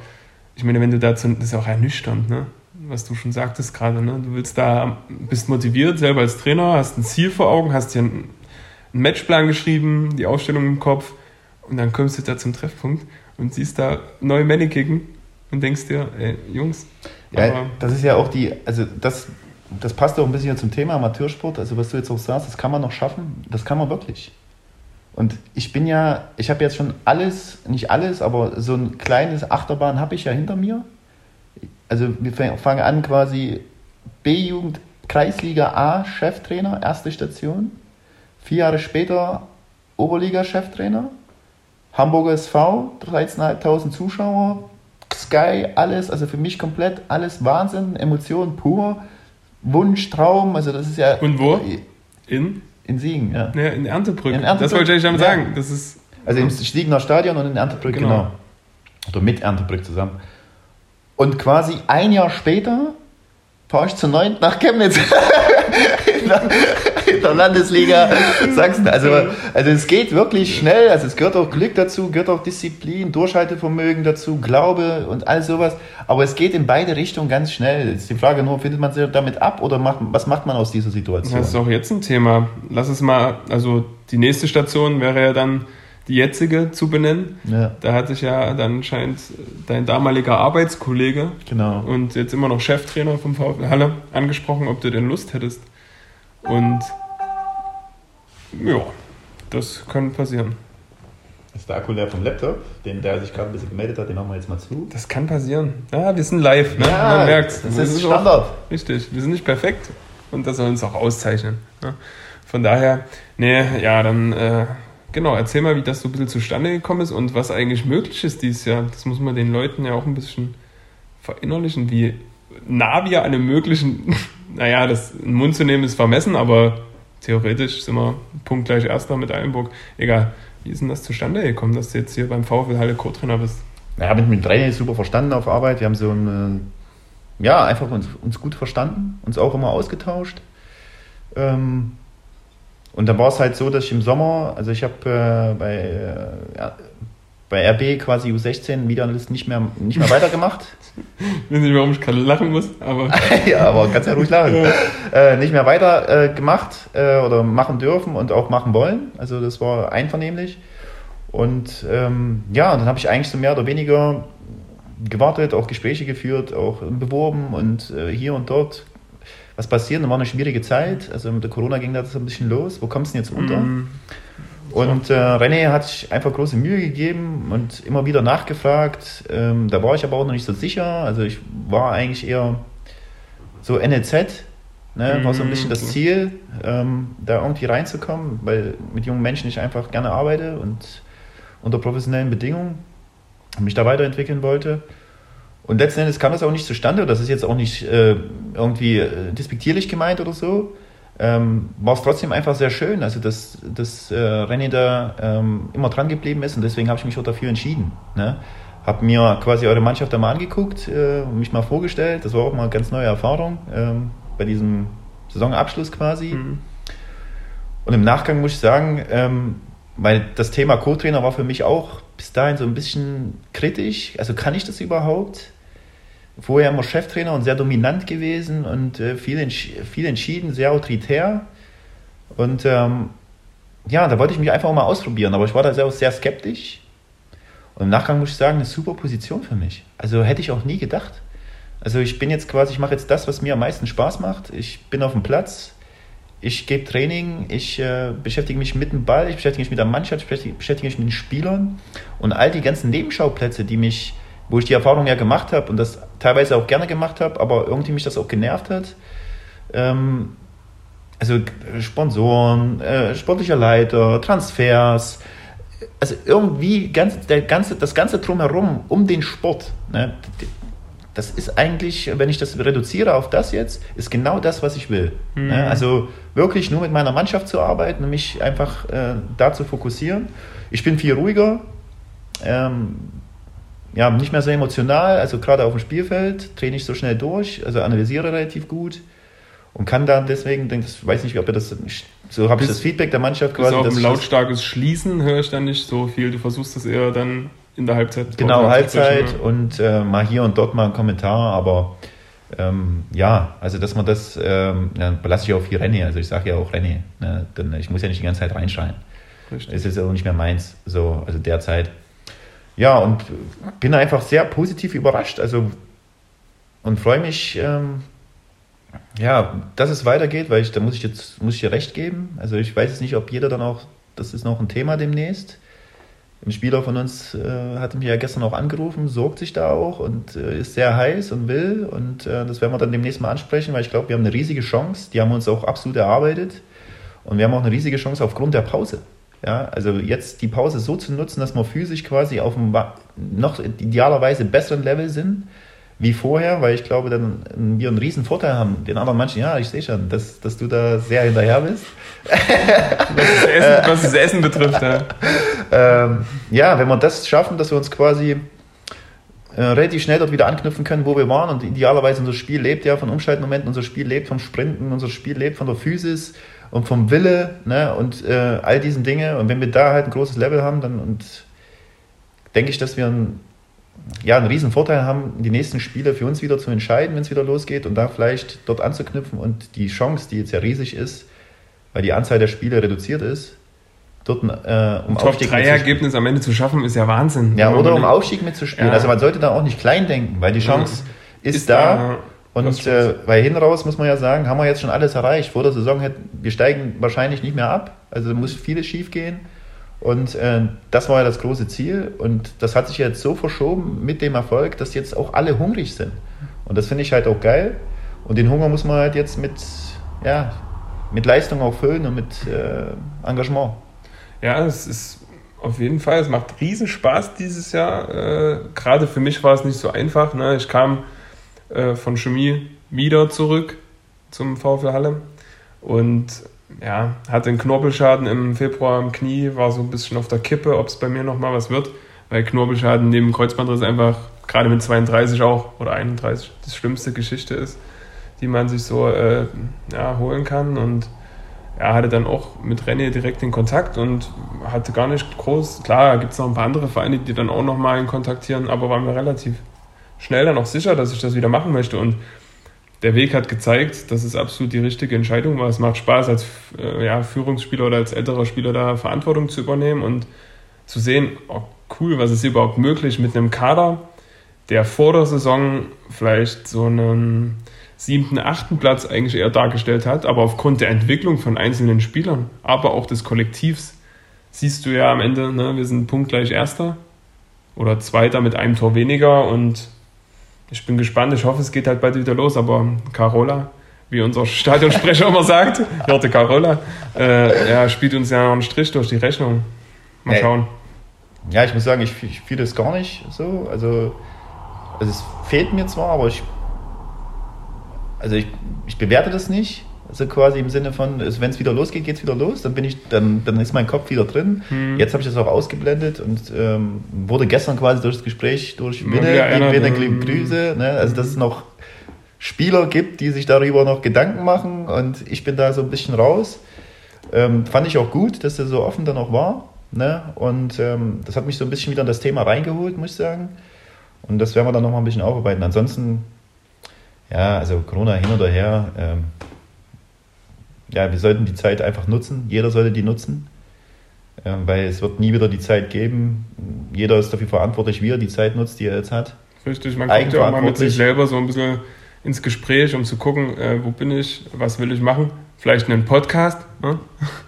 ich meine, wenn du dazu, das ist ja auch ernüchternd, ne? Was du schon sagtest gerade, ne? du willst da, bist motiviert selber als Trainer, hast ein Ziel vor Augen, hast dir einen, einen Matchplan geschrieben, die Aufstellung im Kopf und dann kommst du da zum Treffpunkt und siehst da neue Männer kicken und denkst dir, ey, Jungs. Ja, das ist ja auch die, also das das passt auch ein bisschen zum Thema Amateursport. Also was du jetzt auch sagst, das kann man noch schaffen. Das kann man wirklich. Und ich bin ja, ich habe jetzt schon alles, nicht alles, aber so ein kleines Achterbahn habe ich ja hinter mir. Also wir fangen an quasi B-Jugend, Kreisliga A, Cheftrainer, erste Station. Vier Jahre später Oberliga-Cheftrainer. Hamburger SV, 13.500 Zuschauer, Sky, alles, also für mich komplett alles Wahnsinn, Emotionen pur. Wunsch, Traum, also das ist ja. Und wo? In? In Siegen, ja. ja in Erntebrück. In Erntebrück. Das wollte ich damit ja. sagen. Das ist, also im Siegener Stadion und in Erntebrück, genau. genau. Oder mit Erntebrück zusammen. Und quasi ein Jahr später fahre ich zu neun nach Chemnitz. in der Landesliga Sachsen. Also, also es geht wirklich schnell. Also es gehört auch Glück dazu, gehört auch Disziplin, Durchhaltevermögen dazu, Glaube und all sowas. Aber es geht in beide Richtungen ganz schnell. Ist die Frage nur, findet man sich damit ab oder macht, was macht man aus dieser Situation? Das ist auch jetzt ein Thema. Lass es mal, also die nächste Station wäre ja dann die jetzige zu benennen. Ja. Da hat sich ja dann scheint dein damaliger Arbeitskollege genau. und jetzt immer noch Cheftrainer vom VfL Halle angesprochen, ob du denn Lust hättest. Und ja, das könnte passieren. Ist der Akku leer vom Laptop, den, der sich gerade ein bisschen gemeldet hat, den machen wir jetzt mal zu. Das kann passieren. Ja, wir sind live, ne? Ja, Man merkt das ist Standard. Auch, richtig, wir sind nicht perfekt und das soll uns auch auszeichnen. Ne? Von daher, nee, ja, dann, äh, genau, erzähl mal, wie das so ein bisschen zustande gekommen ist und was eigentlich möglich ist dieses Jahr. Das muss man den Leuten ja auch ein bisschen verinnerlichen, wie nah wir an einem möglichen, naja, das in den Mund zu nehmen ist vermessen, aber theoretisch sind wir punktgleich Erster mit Eilenburg. Egal. Wie ist denn das zustande gekommen, dass du jetzt hier beim VfL Halle Co-Trainer bist? Ja, habe mit René super verstanden auf Arbeit. Wir haben so ein, ja, einfach uns, uns gut verstanden, uns auch immer ausgetauscht. Ähm, und dann war es halt so, dass ich im Sommer, also ich habe äh, bei, äh, bei RB quasi U16 Videoanalyst nicht mehr, nicht mehr weitergemacht. ich weiß nicht, warum ich gerade lachen muss, aber. ja, aber kannst ja ruhig lachen. Äh, nicht mehr weiter äh, gemacht äh, oder machen dürfen und auch machen wollen. Also das war einvernehmlich. Und ähm, ja, dann habe ich eigentlich so mehr oder weniger gewartet, auch Gespräche geführt, auch beworben und äh, hier und dort. Was passiert? Dann war eine schwierige Zeit. Also mit der Corona ging das ein bisschen los. Wo kommst du denn jetzt unter? Mm. Und äh, René hat sich einfach große Mühe gegeben und immer wieder nachgefragt. Ähm, da war ich aber auch noch nicht so sicher. Also ich war eigentlich eher so NLZ, ne, war so ein bisschen das mhm. Ziel, ähm, da irgendwie reinzukommen, weil mit jungen Menschen ich einfach gerne arbeite und unter professionellen Bedingungen mich da weiterentwickeln wollte. Und letzten Endes kam das auch nicht zustande. Das ist jetzt auch nicht äh, irgendwie äh, despektierlich gemeint oder so ähm, war es trotzdem einfach sehr schön, also dass, dass äh, René da ähm, immer dran geblieben ist und deswegen habe ich mich auch dafür entschieden. Ne? Habe mir quasi eure Mannschaft einmal angeguckt, äh, mich mal vorgestellt, das war auch mal eine ganz neue Erfahrung ähm, bei diesem Saisonabschluss quasi. Mhm. Und im Nachgang muss ich sagen, ähm, weil das Thema Co-Trainer war für mich auch bis dahin so ein bisschen kritisch. Also kann ich das überhaupt? vorher immer Cheftrainer und sehr dominant gewesen und äh, viel, entsch viel entschieden, sehr autoritär. Und ähm, ja, da wollte ich mich einfach mal ausprobieren, aber ich war da sehr, sehr skeptisch. Und im Nachgang muss ich sagen, eine super Position für mich. Also hätte ich auch nie gedacht. Also ich bin jetzt quasi, ich mache jetzt das, was mir am meisten Spaß macht. Ich bin auf dem Platz, ich gebe Training, ich äh, beschäftige mich mit dem Ball, ich beschäftige mich mit der Mannschaft, ich beschäftige, beschäftige mich mit den Spielern und all die ganzen Nebenschauplätze, die mich wo ich die Erfahrung ja gemacht habe und das teilweise auch gerne gemacht habe, aber irgendwie mich das auch genervt hat. Ähm, also Sponsoren, äh, sportlicher Leiter, Transfers, also irgendwie ganz, der ganze, das ganze drumherum um den Sport. Ne, das ist eigentlich, wenn ich das reduziere auf das jetzt, ist genau das, was ich will. Mhm. Also wirklich nur mit meiner Mannschaft zu arbeiten und mich einfach äh, da zu fokussieren. Ich bin viel ruhiger. Ähm, ja, nicht mehr so emotional, also gerade auf dem Spielfeld, drehe nicht so schnell durch, also analysiere relativ gut und kann dann deswegen, ich weiß nicht, ob er das, so habe ich das Feedback der Mannschaft quasi. Auch ein lautstarkes Schließen höre ich dann nicht so viel, du versuchst das eher dann in der Halbzeit. Genau, Halbzeit und äh, mal hier und dort mal ein Kommentar, aber ähm, ja, also dass man das, ähm, ja, belasse ich auch viel René, also ich sage ja auch René, ne, denn ich muss ja nicht die ganze Zeit reinschreien. Richtig. Es ist ja auch nicht mehr meins, so, also derzeit ja, und bin einfach sehr positiv überrascht. Also und freue mich, ähm, ja, dass es weitergeht, weil ich, da muss ich jetzt muss ich dir recht geben. Also ich weiß jetzt nicht, ob jeder dann auch, das ist noch ein Thema demnächst. Ein Spieler von uns äh, hatte mich ja gestern auch angerufen, sorgt sich da auch und äh, ist sehr heiß und will. Und äh, das werden wir dann demnächst mal ansprechen, weil ich glaube, wir haben eine riesige Chance. Die haben uns auch absolut erarbeitet. Und wir haben auch eine riesige Chance aufgrund der Pause. Ja, also jetzt die Pause so zu nutzen, dass wir physisch quasi auf einem noch idealerweise besseren Level sind wie vorher, weil ich glaube, dann wir einen riesen Vorteil haben. Den anderen manchen, ja, ich sehe schon, dass, dass du da sehr hinterher bist. was, das Essen, was das Essen betrifft, ja. ähm, ja, wenn wir das schaffen, dass wir uns quasi äh, relativ schnell dort wieder anknüpfen können, wo wir waren und idealerweise unser Spiel lebt ja von Umschaltmomenten, unser Spiel lebt vom Sprinten, unser Spiel lebt von der Physis, und vom Wille ne, und äh, all diesen Dinge. Und wenn wir da halt ein großes Level haben, dann und denke ich, dass wir ein, ja, einen riesen Vorteil haben, die nächsten Spiele für uns wieder zu entscheiden, wenn es wieder losgeht und da vielleicht dort anzuknüpfen und die Chance, die jetzt ja riesig ist, weil die Anzahl der Spiele reduziert ist, dort äh, um Aufstieg Top-3-Ergebnis am Ende zu schaffen, ist ja Wahnsinn. Ja, oder um Aufstieg mitzuspielen. Ja. Also man sollte da auch nicht klein denken, weil die Chance ja. ist, ist, da. da und äh, bei hin raus muss man ja sagen, haben wir jetzt schon alles erreicht. Vor der Saison hätten wir steigen wahrscheinlich nicht mehr ab. Also muss vieles schief gehen. Und äh, das war ja das große Ziel. Und das hat sich jetzt so verschoben mit dem Erfolg, dass jetzt auch alle hungrig sind. Und das finde ich halt auch geil. Und den Hunger muss man halt jetzt mit, ja, mit Leistung auch füllen und mit äh, Engagement. Ja, es ist auf jeden Fall, es macht riesen Spaß dieses Jahr. Äh, Gerade für mich war es nicht so einfach. Ne? Ich kam äh, von Chemie wieder zurück zum VfL Halle und ja, hatte einen Knorpelschaden im Februar am Knie, war so ein bisschen auf der Kippe, ob es bei mir nochmal was wird, weil Knorpelschaden neben Kreuzbandriss einfach gerade mit 32 auch oder 31 die schlimmste Geschichte ist, die man sich so äh, ja, holen kann. Und er hatte dann auch mit René direkt den Kontakt und hatte gar nicht groß, klar, gibt es noch ein paar andere Vereine, die dann auch nochmal kontaktieren, aber war mir relativ schnell dann auch sicher, dass ich das wieder machen möchte. Und der Weg hat gezeigt, dass es absolut die richtige Entscheidung war. Es macht Spaß, als äh, ja, Führungsspieler oder als älterer Spieler da Verantwortung zu übernehmen und zu sehen, oh, cool, was ist überhaupt möglich mit einem Kader, der vor der Saison vielleicht so einen siebten, achten Platz eigentlich eher dargestellt hat, aber aufgrund der Entwicklung von einzelnen Spielern, aber auch des Kollektivs, siehst du ja am Ende, ne, wir sind punktgleich Erster oder Zweiter mit einem Tor weniger und ich bin gespannt. Ich hoffe, es geht halt bald wieder los. Aber Carola, wie unser Stadionsprecher immer sagt, Jorte Carola, äh, ja, spielt uns ja noch einen Strich durch die Rechnung. Mal schauen. Ja, ich muss sagen, ich, ich fühle das gar nicht so. Also, also es fehlt mir zwar, aber ich, also ich, ich bewerte das nicht. Also quasi im Sinne von, wenn es wieder losgeht, geht es wieder los, dann bin ich, dann, dann ist mein Kopf wieder drin. Hm. Jetzt habe ich das auch ausgeblendet und ähm, wurde gestern quasi durch das Gespräch durch Winne, Winne Grüße, ne? also dass es noch Spieler gibt, die sich darüber noch Gedanken machen und ich bin da so ein bisschen raus. Ähm, fand ich auch gut, dass der so offen dann auch war. Ne? Und ähm, das hat mich so ein bisschen wieder in das Thema reingeholt, muss ich sagen. Und das werden wir dann noch mal ein bisschen aufarbeiten. Ansonsten, ja, also Corona hin oder her, ähm, ja, wir sollten die Zeit einfach nutzen. Jeder sollte die nutzen, äh, weil es wird nie wieder die Zeit geben. Jeder ist dafür verantwortlich, wie er die Zeit nutzt, die er jetzt hat. Richtig, man kommt ja auch mal mit sich selber so ein bisschen ins Gespräch, um zu gucken, äh, wo bin ich, was will ich machen. Vielleicht einen Podcast. Ne?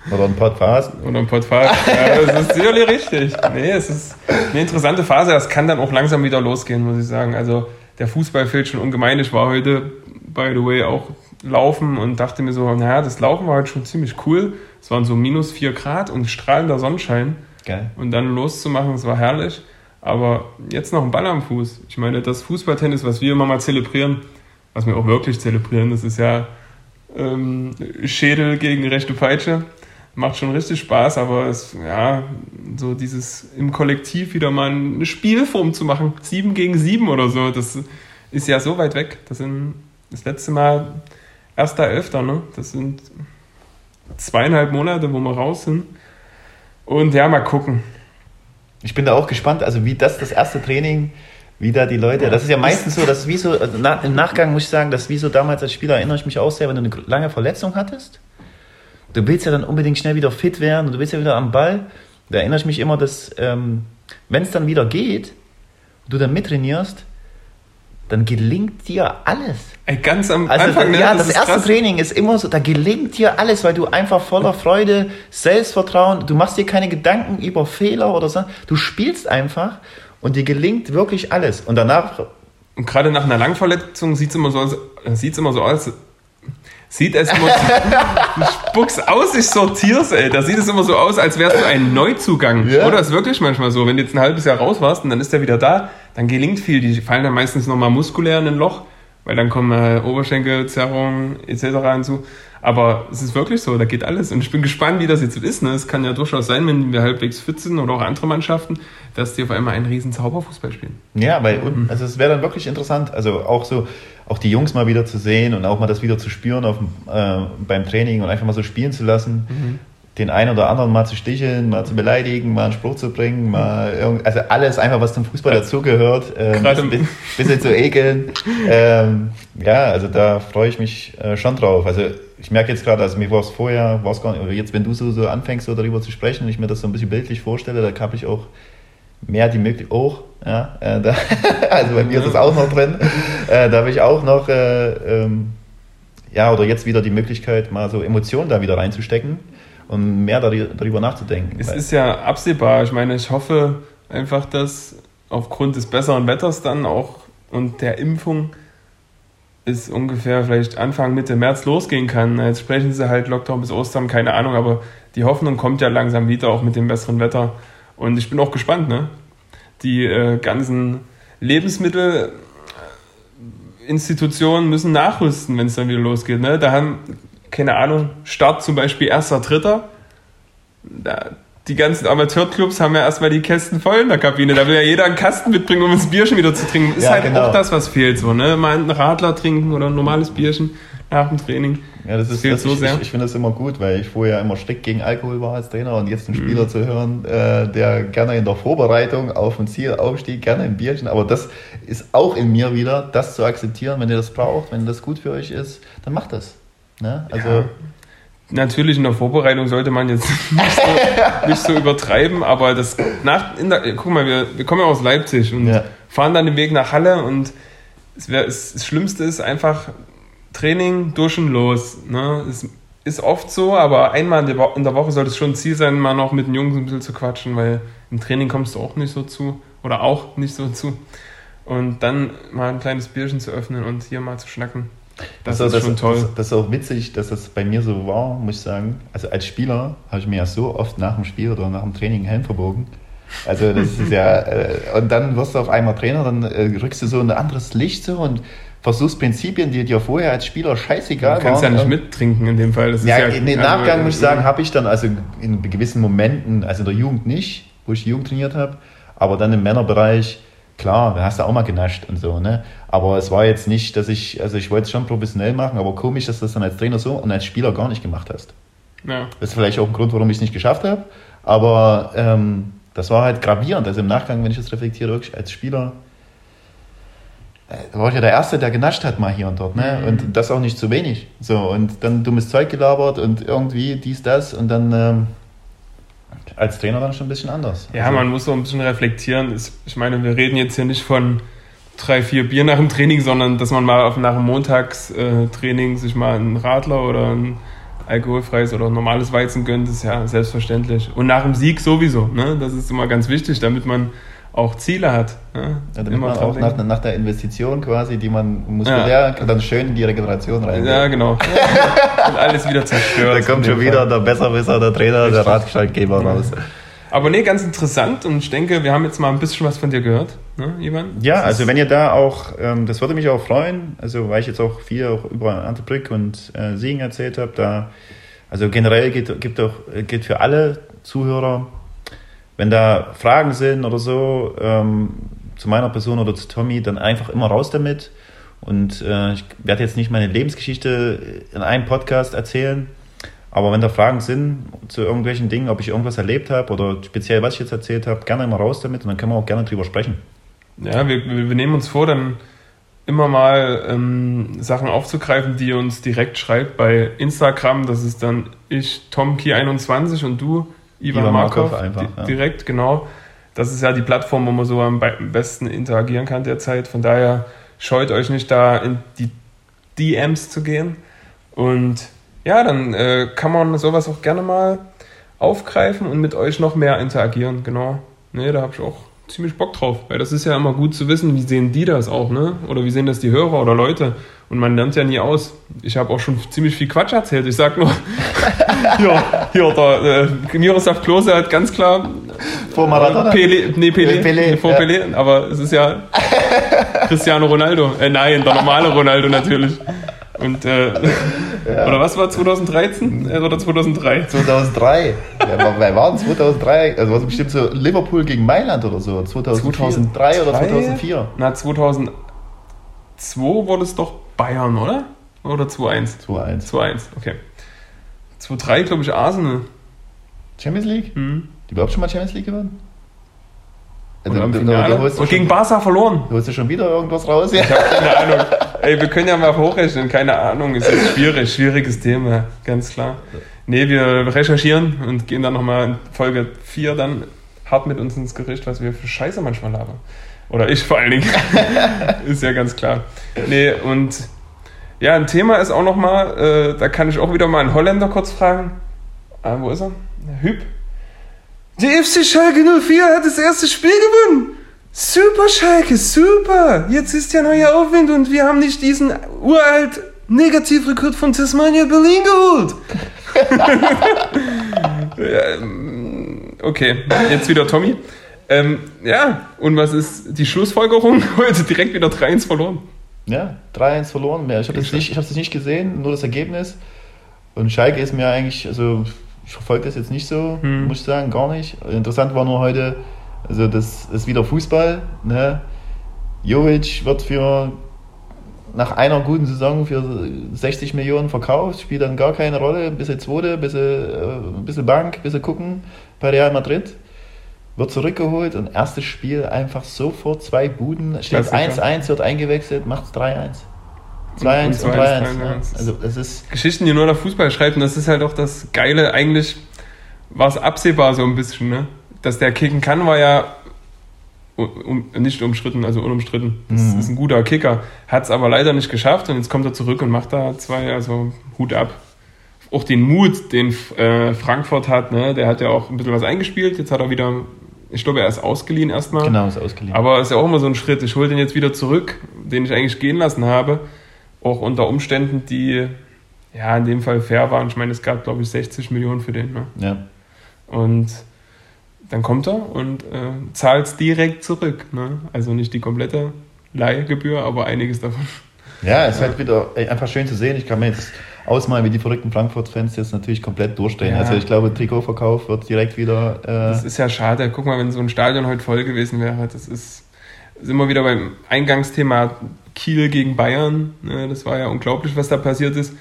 Oder ein Podcast. Oder ein Podcast. ja, das ist sicherlich richtig. Nee, es ist eine interessante Phase. Das kann dann auch langsam wieder losgehen, muss ich sagen. Also der Fußball fehlt schon ungemein. Ich war heute, by the way, auch laufen und dachte mir so, naja, das Laufen war heute schon ziemlich cool. Es waren so minus vier Grad und strahlender Sonnenschein. Geil. Und dann loszumachen, das war herrlich. Aber jetzt noch ein Ball am Fuß. Ich meine, das Fußballtennis, was wir immer mal zelebrieren, was wir auch wirklich zelebrieren, das ist ja ähm, Schädel gegen rechte Peitsche. Macht schon richtig Spaß, aber es, ja, so dieses im Kollektiv wieder mal eine Spielform zu machen, sieben gegen sieben oder so, das ist ja so weit weg. Das sind das letzte Mal 1.11., ne? Das sind zweieinhalb Monate, wo wir raus sind. Und ja, mal gucken. Ich bin da auch gespannt, also wie das das erste Training, wie da die Leute, das ist ja meistens so, das ist wie so, also na, im Nachgang muss ich sagen, dass wie so damals als Spieler erinnere ich mich auch sehr, wenn du eine lange Verletzung hattest. Du willst ja dann unbedingt schnell wieder fit werden und du willst ja wieder am Ball. Da erinnere ich mich immer, dass ähm, wenn es dann wieder geht, du dann mittrainierst, dann gelingt dir alles. Ey, ganz am also, Anfang, ne? Ja, das, das erste krass. Training ist immer so, da gelingt dir alles, weil du einfach voller Freude, Selbstvertrauen, du machst dir keine Gedanken über Fehler oder so, du spielst einfach und dir gelingt wirklich alles. Und danach. Und gerade nach einer Langverletzung sieht es immer so immer so aus, sieht es immer spuckst aus, ich sortier's, ey. Da sieht es immer so aus, als wärst du ein Neuzugang. Ja. Oder ist wirklich manchmal so, wenn du jetzt ein halbes Jahr raus warst und dann ist der wieder da, dann gelingt viel. Die fallen dann meistens nochmal muskulär in ein Loch, weil dann kommen äh, Oberschenkelzerrungen etc. hinzu. Aber es ist wirklich so, da geht alles. Und ich bin gespannt, wie das jetzt ist. Ne? Es kann ja durchaus sein, wenn wir halbwegs fit sind oder auch andere Mannschaften, dass die auf einmal einen riesen Zauberfußball spielen. Ja, weil mhm. also es wäre dann wirklich interessant. Also auch so, auch die Jungs mal wieder zu sehen und auch mal das wieder zu spüren auf, äh, beim Training und einfach mal so spielen zu lassen. Mhm den einen oder anderen mal zu sticheln, mal zu beleidigen, mal einen Spruch zu bringen, mal irgend, also alles einfach, was zum Fußball dazugehört, ähm, ein bisschen zu ekeln. Ähm, ja, also da freue ich mich äh, schon drauf. Also ich merke jetzt gerade, also mir war es vorher, war es gar nicht, jetzt, wenn du so, so anfängst, so darüber zu sprechen und ich mir das so ein bisschen bildlich vorstelle, da habe ich auch mehr die Möglichkeit, auch, ja, äh, da, also bei mir ist das auch noch drin, äh, da habe ich auch noch, äh, ähm, ja, oder jetzt wieder die Möglichkeit, mal so Emotionen da wieder reinzustecken um mehr darüber nachzudenken. Es ist ja absehbar. Ich meine, ich hoffe einfach, dass aufgrund des besseren Wetters dann auch und der Impfung es ungefähr vielleicht Anfang Mitte März losgehen kann. Jetzt sprechen sie halt Lockdown bis Ostern, keine Ahnung, aber die Hoffnung kommt ja langsam wieder, auch mit dem besseren Wetter. Und ich bin auch gespannt, ne? Die äh, ganzen Lebensmittelinstitutionen müssen nachrüsten, wenn es dann wieder losgeht. Ne? Da haben, keine Ahnung, Start zum Beispiel 1.3. Da, die ganzen Amateurclubs haben ja erstmal die Kästen voll in der Kabine. Da will ja jeder einen Kasten mitbringen, um das Bierchen wieder zu trinken. Ist ja, halt genau. auch das, was fehlt, so, ne? Mal einen Radler trinken oder ein normales Bierchen nach dem Training. Ja, das, ist, das, so ich, sehr. ich, ich finde das immer gut, weil ich vorher immer strikt gegen Alkohol war als Trainer und jetzt einen Spieler mhm. zu hören, äh, der gerne in der Vorbereitung auf ein Ziel aufsteht, gerne ein Bierchen, aber das ist auch in mir wieder, das zu akzeptieren, wenn ihr das braucht, wenn das gut für euch ist, dann macht das. Ne? Also ja. Natürlich in der Vorbereitung sollte man jetzt nicht so, nicht so übertreiben, aber das nach, in der, guck mal, wir, wir kommen ja aus Leipzig und ja. fahren dann den Weg nach Halle und es wär, es, das Schlimmste ist einfach Training, Duschen, los. Ne? Es ist oft so, aber einmal in der Woche sollte es schon ein Ziel sein, mal noch mit den Jungs ein bisschen zu quatschen, weil im Training kommst du auch nicht so zu oder auch nicht so zu. Und dann mal ein kleines Bierchen zu öffnen und hier mal zu schnacken. Das, das ist schon toll. Das, das, ist auch witzig, dass das bei mir so war, muss ich sagen. Also als Spieler habe ich mir ja so oft nach dem Spiel oder nach dem Training einen Helm verbogen. Also das ist ja, äh, und dann wirst du auf einmal Trainer, dann äh, rückst du so ein anderes Licht so und versuchst Prinzipien, die dir vorher als Spieler scheißegal waren. Du kannst waren, ja nicht mittrinken in dem Fall. Das ja, ja, in den Nachgang also, muss ich sagen, habe ich dann also in gewissen Momenten, also in der Jugend nicht, wo ich die Jugend trainiert habe, aber dann im Männerbereich, klar, da hast du auch mal genascht und so, ne? Aber es war jetzt nicht, dass ich, also ich wollte es schon professionell machen, aber komisch, dass du das dann als Trainer so und als Spieler gar nicht gemacht hast. Ja. Das ist vielleicht auch ein Grund, warum ich es nicht geschafft habe, aber ähm, das war halt gravierend. Also im Nachgang, wenn ich das reflektiere, wirklich als Spieler da war ich ja der Erste, der genascht hat mal hier und dort, ne? Mhm. Und das auch nicht zu wenig. So, und dann dummes Zeug gelabert und irgendwie dies, das und dann ähm, als Trainer dann schon ein bisschen anders. Ja, also, man muss so ein bisschen reflektieren. Ich meine, wir reden jetzt hier nicht von drei, vier Bier nach dem Training, sondern dass man mal auf, nach dem Montagstraining sich mal einen Radler oder ein alkoholfreies oder normales Weizen gönnt, ist ja selbstverständlich. Und nach dem Sieg sowieso. Ne? Das ist immer ganz wichtig, damit man auch Ziele hat. Ja, ja damit man auch nach, nach, der Investition quasi, die man muskulär, ja. dann schön in die Regeneration rein. Ja, genau. Und alles wieder zerstört. Da kommt schon wieder der Besserwisser, der Trainer, Richtig. der Ratschlaggeber raus. Aber nee, ganz interessant und ich denke, wir haben jetzt mal ein bisschen was von dir gehört, ne, Ivan? Ja, also wenn ihr da auch, ähm, das würde mich auch freuen, also weil ich jetzt auch viel auch über Antebrick und äh, Siegen erzählt habe, da, also generell geht, gibt auch, geht für alle Zuhörer wenn da Fragen sind oder so ähm, zu meiner Person oder zu Tommy, dann einfach immer raus damit. Und äh, ich werde jetzt nicht meine Lebensgeschichte in einem Podcast erzählen, aber wenn da Fragen sind zu irgendwelchen Dingen, ob ich irgendwas erlebt habe oder speziell was ich jetzt erzählt habe, gerne immer raus damit und dann können wir auch gerne drüber sprechen. Ja, wir, wir nehmen uns vor, dann immer mal ähm, Sachen aufzugreifen, die ihr uns direkt schreibt bei Instagram. Das ist dann ich, Tomki21 und du, Ivan, Ivan Markov, Markov einfach, ja. direkt, genau. Das ist ja die Plattform, wo man so am besten interagieren kann derzeit. Von daher scheut euch nicht da in die DMs zu gehen. Und ja, dann äh, kann man sowas auch gerne mal aufgreifen und mit euch noch mehr interagieren. Genau. Nee, da habe ich auch ziemlich Bock drauf, weil das ist ja immer gut zu wissen, wie sehen die das auch, ne? Oder wie sehen das die Hörer oder Leute? Und man lernt ja nie aus. Ich habe auch schon ziemlich viel Quatsch erzählt. Ich sag nur, ja, hier, der äh, Miroslav Klose hat ganz klar vor Maradona? Pele, nee, Pele, Pele vor ja. Pele, aber es ist ja Cristiano Ronaldo. Äh, nein, der normale Ronaldo natürlich. Und, äh, ja. oder was war 2013 äh, oder 2003? 2003. Ja, wer war denn 2003? Also war es bestimmt so Liverpool gegen Mailand oder so. 2004, 2003 oder 2004? Na, 2002 wurde es doch Bayern, oder? Oder 2-1? 2-1. 2-1, okay. 2-3, glaube ich, Arsenal. Champions League? Mhm. Die überhaupt schon mal Champions League gewonnen? Also, und, du, du, du und gegen Barca verloren. Du hast ja schon wieder irgendwas raus. Ja. Ich habe keine Ahnung. Ey, wir können ja mal hochrechnen. Keine Ahnung. Ist jetzt schwierig. Schwieriges Thema. Ganz klar. Nee, wir recherchieren und gehen dann nochmal in Folge 4 dann hart mit uns ins Gericht, was wir für Scheiße manchmal labern. Oder ich vor allen Dingen. ist ja ganz klar. Nee, und ja, ein Thema ist auch nochmal, äh, da kann ich auch wieder mal einen Holländer kurz fragen. Ah, wo ist er? Hüb. Der FC Schalke 04 hat das erste Spiel gewonnen. Super, Schalke, super. Jetzt ist ja neuer Aufwind und wir haben nicht diesen uralt Negativrekord von Tasmania Berlin geholt. okay, jetzt wieder Tommy. Ähm, ja, und was ist die Schlussfolgerung? Heute direkt wieder 3-1 verloren. Ja, 3-1 verloren. Ich habe es nicht, nicht gesehen, nur das Ergebnis. Und Schalke ist mir eigentlich, also ich verfolge das jetzt nicht so, hm. muss ich sagen, gar nicht. Interessant war nur heute, also das ist wieder Fußball. Ne? Jovic wird für nach einer guten Saison für 60 Millionen verkauft, spielt dann gar keine Rolle, ein bisschen Zweite, ein bisschen, äh, ein bisschen Bank, ein bisschen gucken bei Real Madrid. Wird zurückgeholt und erstes Spiel einfach sofort zwei Buden, steht 1-1, wird eingewechselt, macht es 3-1. 2-1 und 3-1. Also es ist Geschichten, die nur der Fußball schreibt, und das ist halt auch das Geile. Eigentlich war es absehbar so ein bisschen, ne? Dass der kicken kann, war ja um, nicht umstritten, also unumstritten. Das mhm. ist ein guter Kicker. Hat es aber leider nicht geschafft und jetzt kommt er zurück und macht da zwei, also Hut ab. Auch den Mut, den äh, Frankfurt hat, ne? der hat ja auch ein bisschen was eingespielt. Jetzt hat er wieder, ich glaube, er ist ausgeliehen erstmal. Genau, ist ausgeliehen. Aber ist ja auch immer so ein Schritt. Ich hole den jetzt wieder zurück, den ich eigentlich gehen lassen habe. Auch unter Umständen, die ja in dem Fall fair waren. Ich meine, es gab, glaube ich, 60 Millionen für den. Ne? Ja. Und dann kommt er und äh, zahlt es direkt zurück. Ne? Also nicht die komplette Leihgebühr, aber einiges davon. Ja, es ist halt wieder einfach schön zu sehen. Ich kann mir jetzt ausmalen, wie die verrückten Frankfurt-Fans jetzt natürlich komplett durchdrehen. Ja. Also ich glaube, Trikotverkauf wird direkt wieder. Äh das ist ja schade. Guck mal, wenn so ein Stadion heute voll gewesen wäre, das ist sind wir wieder beim Eingangsthema Kiel gegen Bayern. Ne? Das war ja unglaublich, was da passiert ist.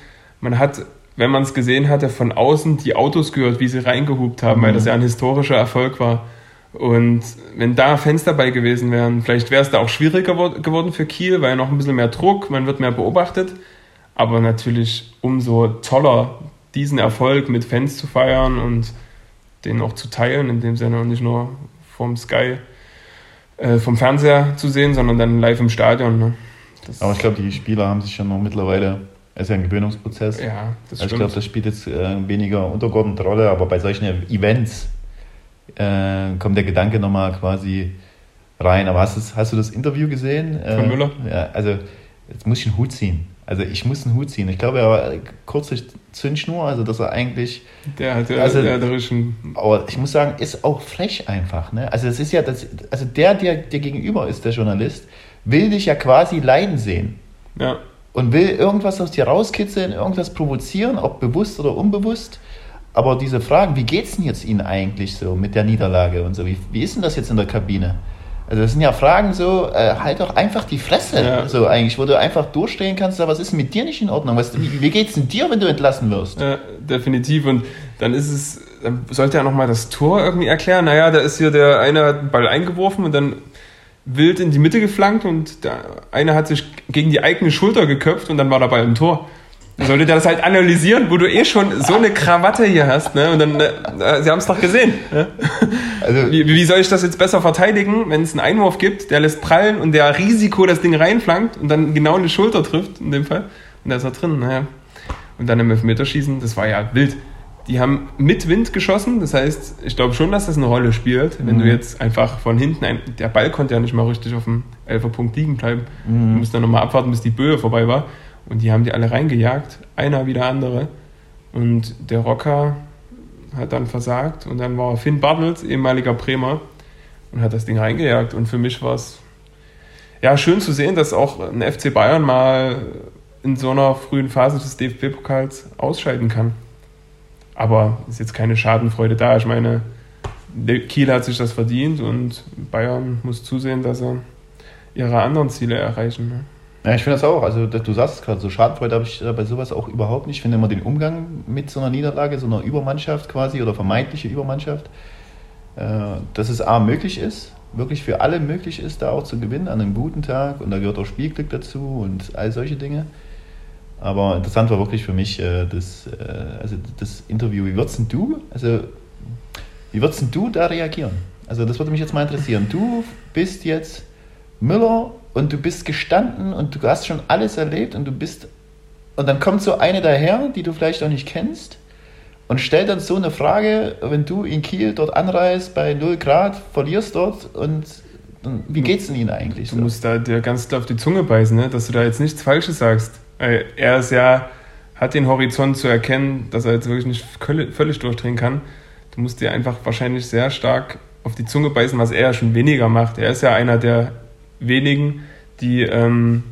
Man hat wenn man es gesehen hatte, von außen die Autos gehört, wie sie reingehupt haben, mhm. weil das ja ein historischer Erfolg war. Und wenn da Fans dabei gewesen wären, vielleicht wäre es da auch schwieriger geworden für Kiel, weil noch ein bisschen mehr Druck, man wird mehr beobachtet. Aber natürlich umso toller, diesen Erfolg mit Fans zu feiern und den auch zu teilen, in dem Sinne und nicht nur vom Sky, äh, vom Fernseher zu sehen, sondern dann live im Stadion. Ne? Aber ich glaube, die Spieler haben sich schon noch mittlerweile ist ja ein Gewöhnungsprozess. Ja, das also Ich glaube, das spielt jetzt äh, weniger untergeordnete Rolle, aber bei solchen Events äh, kommt der Gedanke nochmal quasi rein. Aber hast, du, hast du das Interview gesehen? Von äh, Müller? Ja, also jetzt muss ich einen Hut ziehen. Also ich muss einen Hut ziehen. Ich glaube, er war kurze Zündschnur, also dass er eigentlich. Der hat ja also, der, der Aber ich muss sagen, ist auch frech einfach. Ne? Also das ist ja das, also der, der dir gegenüber ist, der Journalist, will dich ja quasi leiden sehen. Ja und will irgendwas aus dir rauskitzeln, irgendwas provozieren, ob bewusst oder unbewusst. Aber diese Fragen, wie geht es denn jetzt Ihnen eigentlich so mit der Niederlage und so? Wie, wie ist denn das jetzt in der Kabine? Also das sind ja Fragen so, äh, halt doch einfach die Fresse, ja. so eigentlich, wo du einfach durchstehen kannst, was ist mit dir nicht in Ordnung? Was, wie, wie geht es denn dir, wenn du entlassen wirst? Ja, definitiv. Und dann ist es, dann sollte er nochmal das Tor irgendwie erklären. Naja, da ist hier der eine hat den Ball eingeworfen und dann wild in die Mitte geflankt und der eine hat sich gegen die eigene Schulter geköpft und dann war dabei ein Tor. Dann sollte der das halt analysieren, wo du eh schon so eine Krawatte hier hast, ne? Und dann, äh, sie haben es doch gesehen. Ne? Also, wie, wie, soll ich das jetzt besser verteidigen, wenn es einen Einwurf gibt, der lässt prallen und der Risiko das Ding reinflankt und dann genau in die Schulter trifft, in dem Fall. Und da ist er drin, naja. Und dann im Elfmeterschießen, das war ja wild. Die haben mit Wind geschossen, das heißt, ich glaube schon, dass das eine Rolle spielt, wenn mhm. du jetzt einfach von hinten, ein, der Ball konnte ja nicht mal richtig auf dem Elferpunkt liegen bleiben. Mhm. Du musst dann nochmal abwarten, bis die Böe vorbei war. Und die haben die alle reingejagt, einer wie der andere. Und der Rocker hat dann versagt und dann war Finn Bartels, ehemaliger Bremer, und hat das Ding reingejagt. Und für mich war es ja schön zu sehen, dass auch ein FC Bayern mal in so einer frühen Phase des DFB-Pokals ausscheiden kann. Aber ist jetzt keine Schadenfreude da. Ich meine, Kiel hat sich das verdient und Bayern muss zusehen, dass sie ihre anderen Ziele erreichen. Ne? Ja, ich finde das auch. Also du sagst es gerade, so Schadenfreude habe ich bei sowas auch überhaupt nicht. Ich finde immer den Umgang mit so einer Niederlage, so einer Übermannschaft quasi oder vermeintliche Übermannschaft, äh, dass es A möglich ist, wirklich für alle möglich ist, da auch zu gewinnen an einem guten Tag und da gehört auch Spielglück dazu und all solche Dinge. Aber interessant war wirklich für mich äh, das, äh, also das Interview. Wie würdest du, also wie würdest du da reagieren? Also das würde mich jetzt mal interessieren. Du bist jetzt Müller und du bist gestanden und du hast schon alles erlebt und du bist und dann kommt so eine daher, die du vielleicht auch nicht kennst und stellt dann so eine Frage, wenn du in Kiel dort anreist bei 0 Grad, verlierst dort und dann, wie geht's denn Ihnen eigentlich? Du musst da dir ganz klar auf die Zunge beißen, ne? dass du da jetzt nichts Falsches sagst. Er ist ja, hat den Horizont zu erkennen, dass er jetzt wirklich nicht völlig durchdrehen kann. Du musst dir einfach wahrscheinlich sehr stark auf die Zunge beißen, was er ja schon weniger macht. Er ist ja einer der wenigen, die ähm,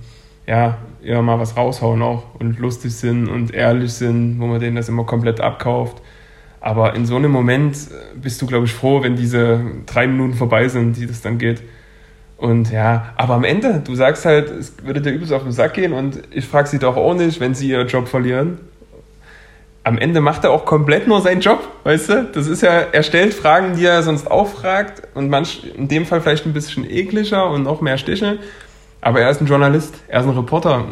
ja eher mal was raushauen auch und lustig sind und ehrlich sind, wo man denen das immer komplett abkauft. Aber in so einem Moment bist du, glaube ich, froh, wenn diese drei Minuten vorbei sind, die das dann geht. Und ja, aber am Ende, du sagst halt, es würde dir übelst auf den Sack gehen und ich frage sie doch auch nicht, wenn sie ihren Job verlieren. Am Ende macht er auch komplett nur seinen Job, weißt du? Das ist ja, er stellt Fragen, die er sonst auch fragt und manch, in dem Fall vielleicht ein bisschen ekliger und noch mehr Stiche. Aber er ist ein Journalist, er ist ein Reporter.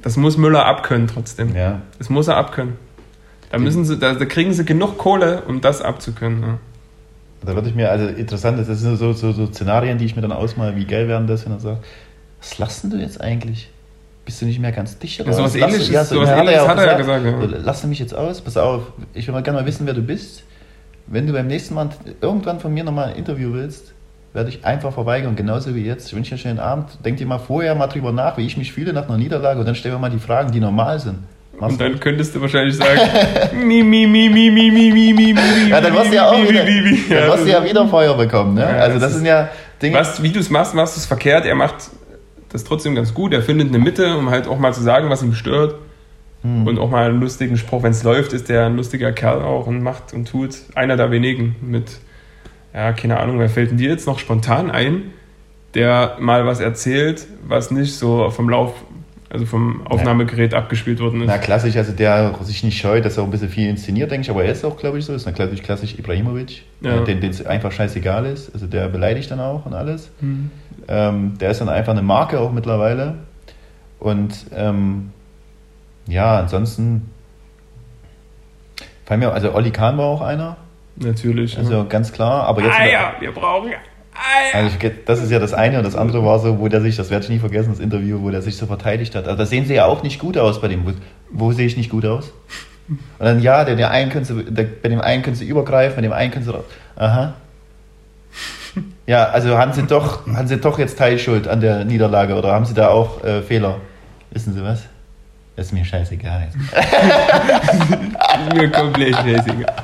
Das muss Müller abkönnen trotzdem. Ja. Das muss er abkönnen. Da, müssen sie, da, da kriegen sie genug Kohle, um das abzukönnen. Ja. Da würde ich mir, also interessant, das sind so, so, so Szenarien, die ich mir dann ausmale, wie geil werden das, wenn er sagt, was lachst du jetzt eigentlich? Bist du nicht mehr ganz dicht? Oder ja, sowas ähnliches, ja, so, sowas hat, ähnliches er hat er ja gesagt. Ja. Lass mich jetzt aus, pass auf, ich will mal gerne mal wissen, wer du bist. Wenn du beim nächsten Mal irgendwann von mir nochmal ein Interview willst, werde ich einfach verweigern, genauso wie jetzt. Ich wünsche dir einen schönen Abend. Denk dir mal vorher mal drüber nach, wie ich mich fühle nach einer Niederlage und dann stellen wir mal die Fragen, die normal sind. Mach's und dann gut. könntest du wahrscheinlich sagen, mi, mi, mi, mi, mi, mi, mi, mi, mi, Ja, dann wirst du ja auch wieder, dann wirst du ja wieder Feuer bekommen. Ne? Ja, also das sind ja Dinge... Was, wie du es machst, machst du es verkehrt. Er macht das trotzdem ganz gut. Er findet eine Mitte, um halt auch mal zu sagen, was ihm stört. Hm. Und auch mal einen lustigen Spruch. Wenn es läuft, ist der ein lustiger Kerl auch und macht und tut. Einer der wenigen mit, ja, keine Ahnung, wer fällt denn dir jetzt noch spontan ein, der mal was erzählt, was nicht so vom Lauf also vom Aufnahmegerät ja. abgespielt worden ist. Na, klassisch, also der sich nicht scheut, dass er auch ein bisschen viel inszeniert, denke ich, aber er ist auch, glaube ich, so, ist klassisch, klassisch Ibrahimovic, ja. den es einfach scheißegal ist, also der beleidigt dann auch und alles. Mhm. Ähm, der ist dann einfach eine Marke auch mittlerweile und ähm, ja, ansonsten fallen mir, also Olli Kahn war auch einer. Natürlich. Also ja. ganz klar, aber jetzt... Ah ja, wir brauchen also das ist ja das eine und das andere war so, wo der sich, das werde ich nie vergessen, das Interview, wo der sich so verteidigt hat. Also da sehen sie ja auch nicht gut aus bei dem. Wo, wo sehe ich nicht gut aus? Und dann ja, der, der einen können sie, der, bei dem einen können sie übergreifen, bei dem einen können sie. Aha. Ja, also haben sie doch, haben sie doch jetzt Teilschuld an der Niederlage oder haben sie da auch äh, Fehler? Wissen Sie was? Das ist mir scheißegal. mir komplett scheißegal.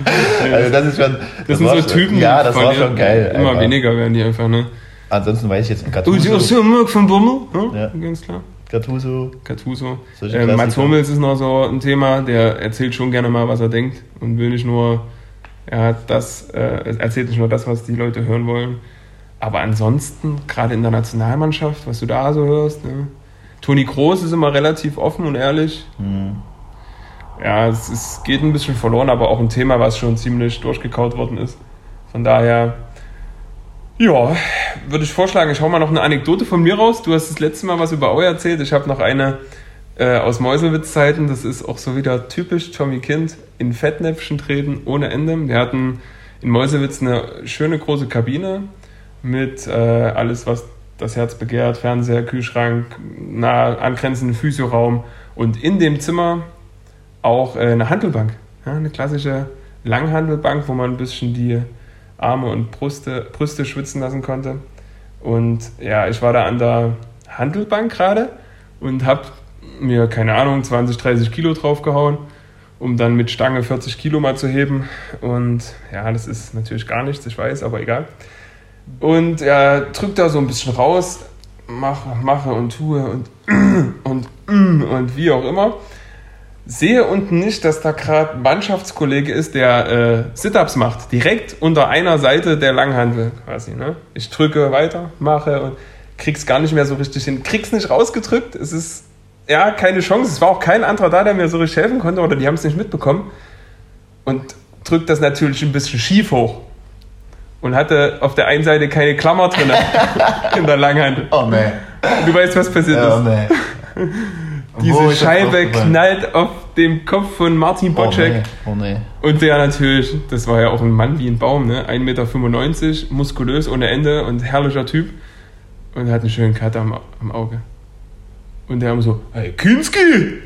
Also das ist schon. Das, das sind so schon, Typen. Ja, das war schon geil. Immer einfach. weniger werden die einfach, ne? Ansonsten weiß ich jetzt Gattuso. Gattuso von Bummel, ne? ja. ganz klar. Gattuso. Gattuso. Äh, Mats Hummels ist noch so ein Thema, der erzählt schon gerne mal, was er denkt und will nicht nur, er hat das, äh, erzählt nicht nur das, was die Leute hören wollen. Aber ansonsten, gerade in der Nationalmannschaft, was du da so hörst, ne? Toni Kroos ist immer relativ offen und ehrlich. Mhm. Ja, es, es, geht ein bisschen verloren, aber auch ein Thema, was schon ziemlich durchgekaut worden ist. Von daher, ja, würde ich vorschlagen, ich hau mal noch eine Anekdote von mir raus. Du hast das letzte Mal was über Aue erzählt. Ich habe noch eine äh, aus Meuselwitz-Zeiten. Das ist auch so wieder typisch Tommy Kind in Fettnäpfchen treten ohne Ende. Wir hatten in Meuselwitz eine schöne große Kabine mit äh, alles, was das Herz begehrt, Fernseher, Kühlschrank, nah angrenzenden Physioraum und in dem Zimmer auch äh, eine Handelbank. Ja, eine klassische Langhandelbank, wo man ein bisschen die Arme und Brüste, Brüste schwitzen lassen konnte. Und ja, ich war da an der Handelbank gerade und habe mir, keine Ahnung, 20, 30 Kilo draufgehauen, um dann mit Stange 40 Kilo mal zu heben. Und ja, das ist natürlich gar nichts, ich weiß, aber egal. Und er drückt da so ein bisschen raus, mache, mache und tue und und und wie auch immer. Sehe unten nicht, dass da gerade ein Mannschaftskollege ist, der äh, Sit-Ups macht. Direkt unter einer Seite der Langhandel quasi. Ne? Ich drücke weiter, mache und krieg's gar nicht mehr so richtig hin. Krieg's nicht rausgedrückt. Es ist ja keine Chance. Es war auch kein anderer da, der mir so richtig helfen konnte oder die haben es nicht mitbekommen. Und drückt das natürlich ein bisschen schief hoch und hatte auf der einen Seite keine Klammer drin in der Langhand. Oh nee. Du weißt, was passiert oh, ist. Oh nee. Diese Scheibe knallt auf dem Kopf von Martin Bocek. Oh nee. oh nee. Und der natürlich, das war ja auch ein Mann wie ein Baum, ne? 1,95 Meter, muskulös ohne Ende und herrlicher Typ. Und hat einen schönen Cut am, am Auge. Und der haben so, hey, Kinski!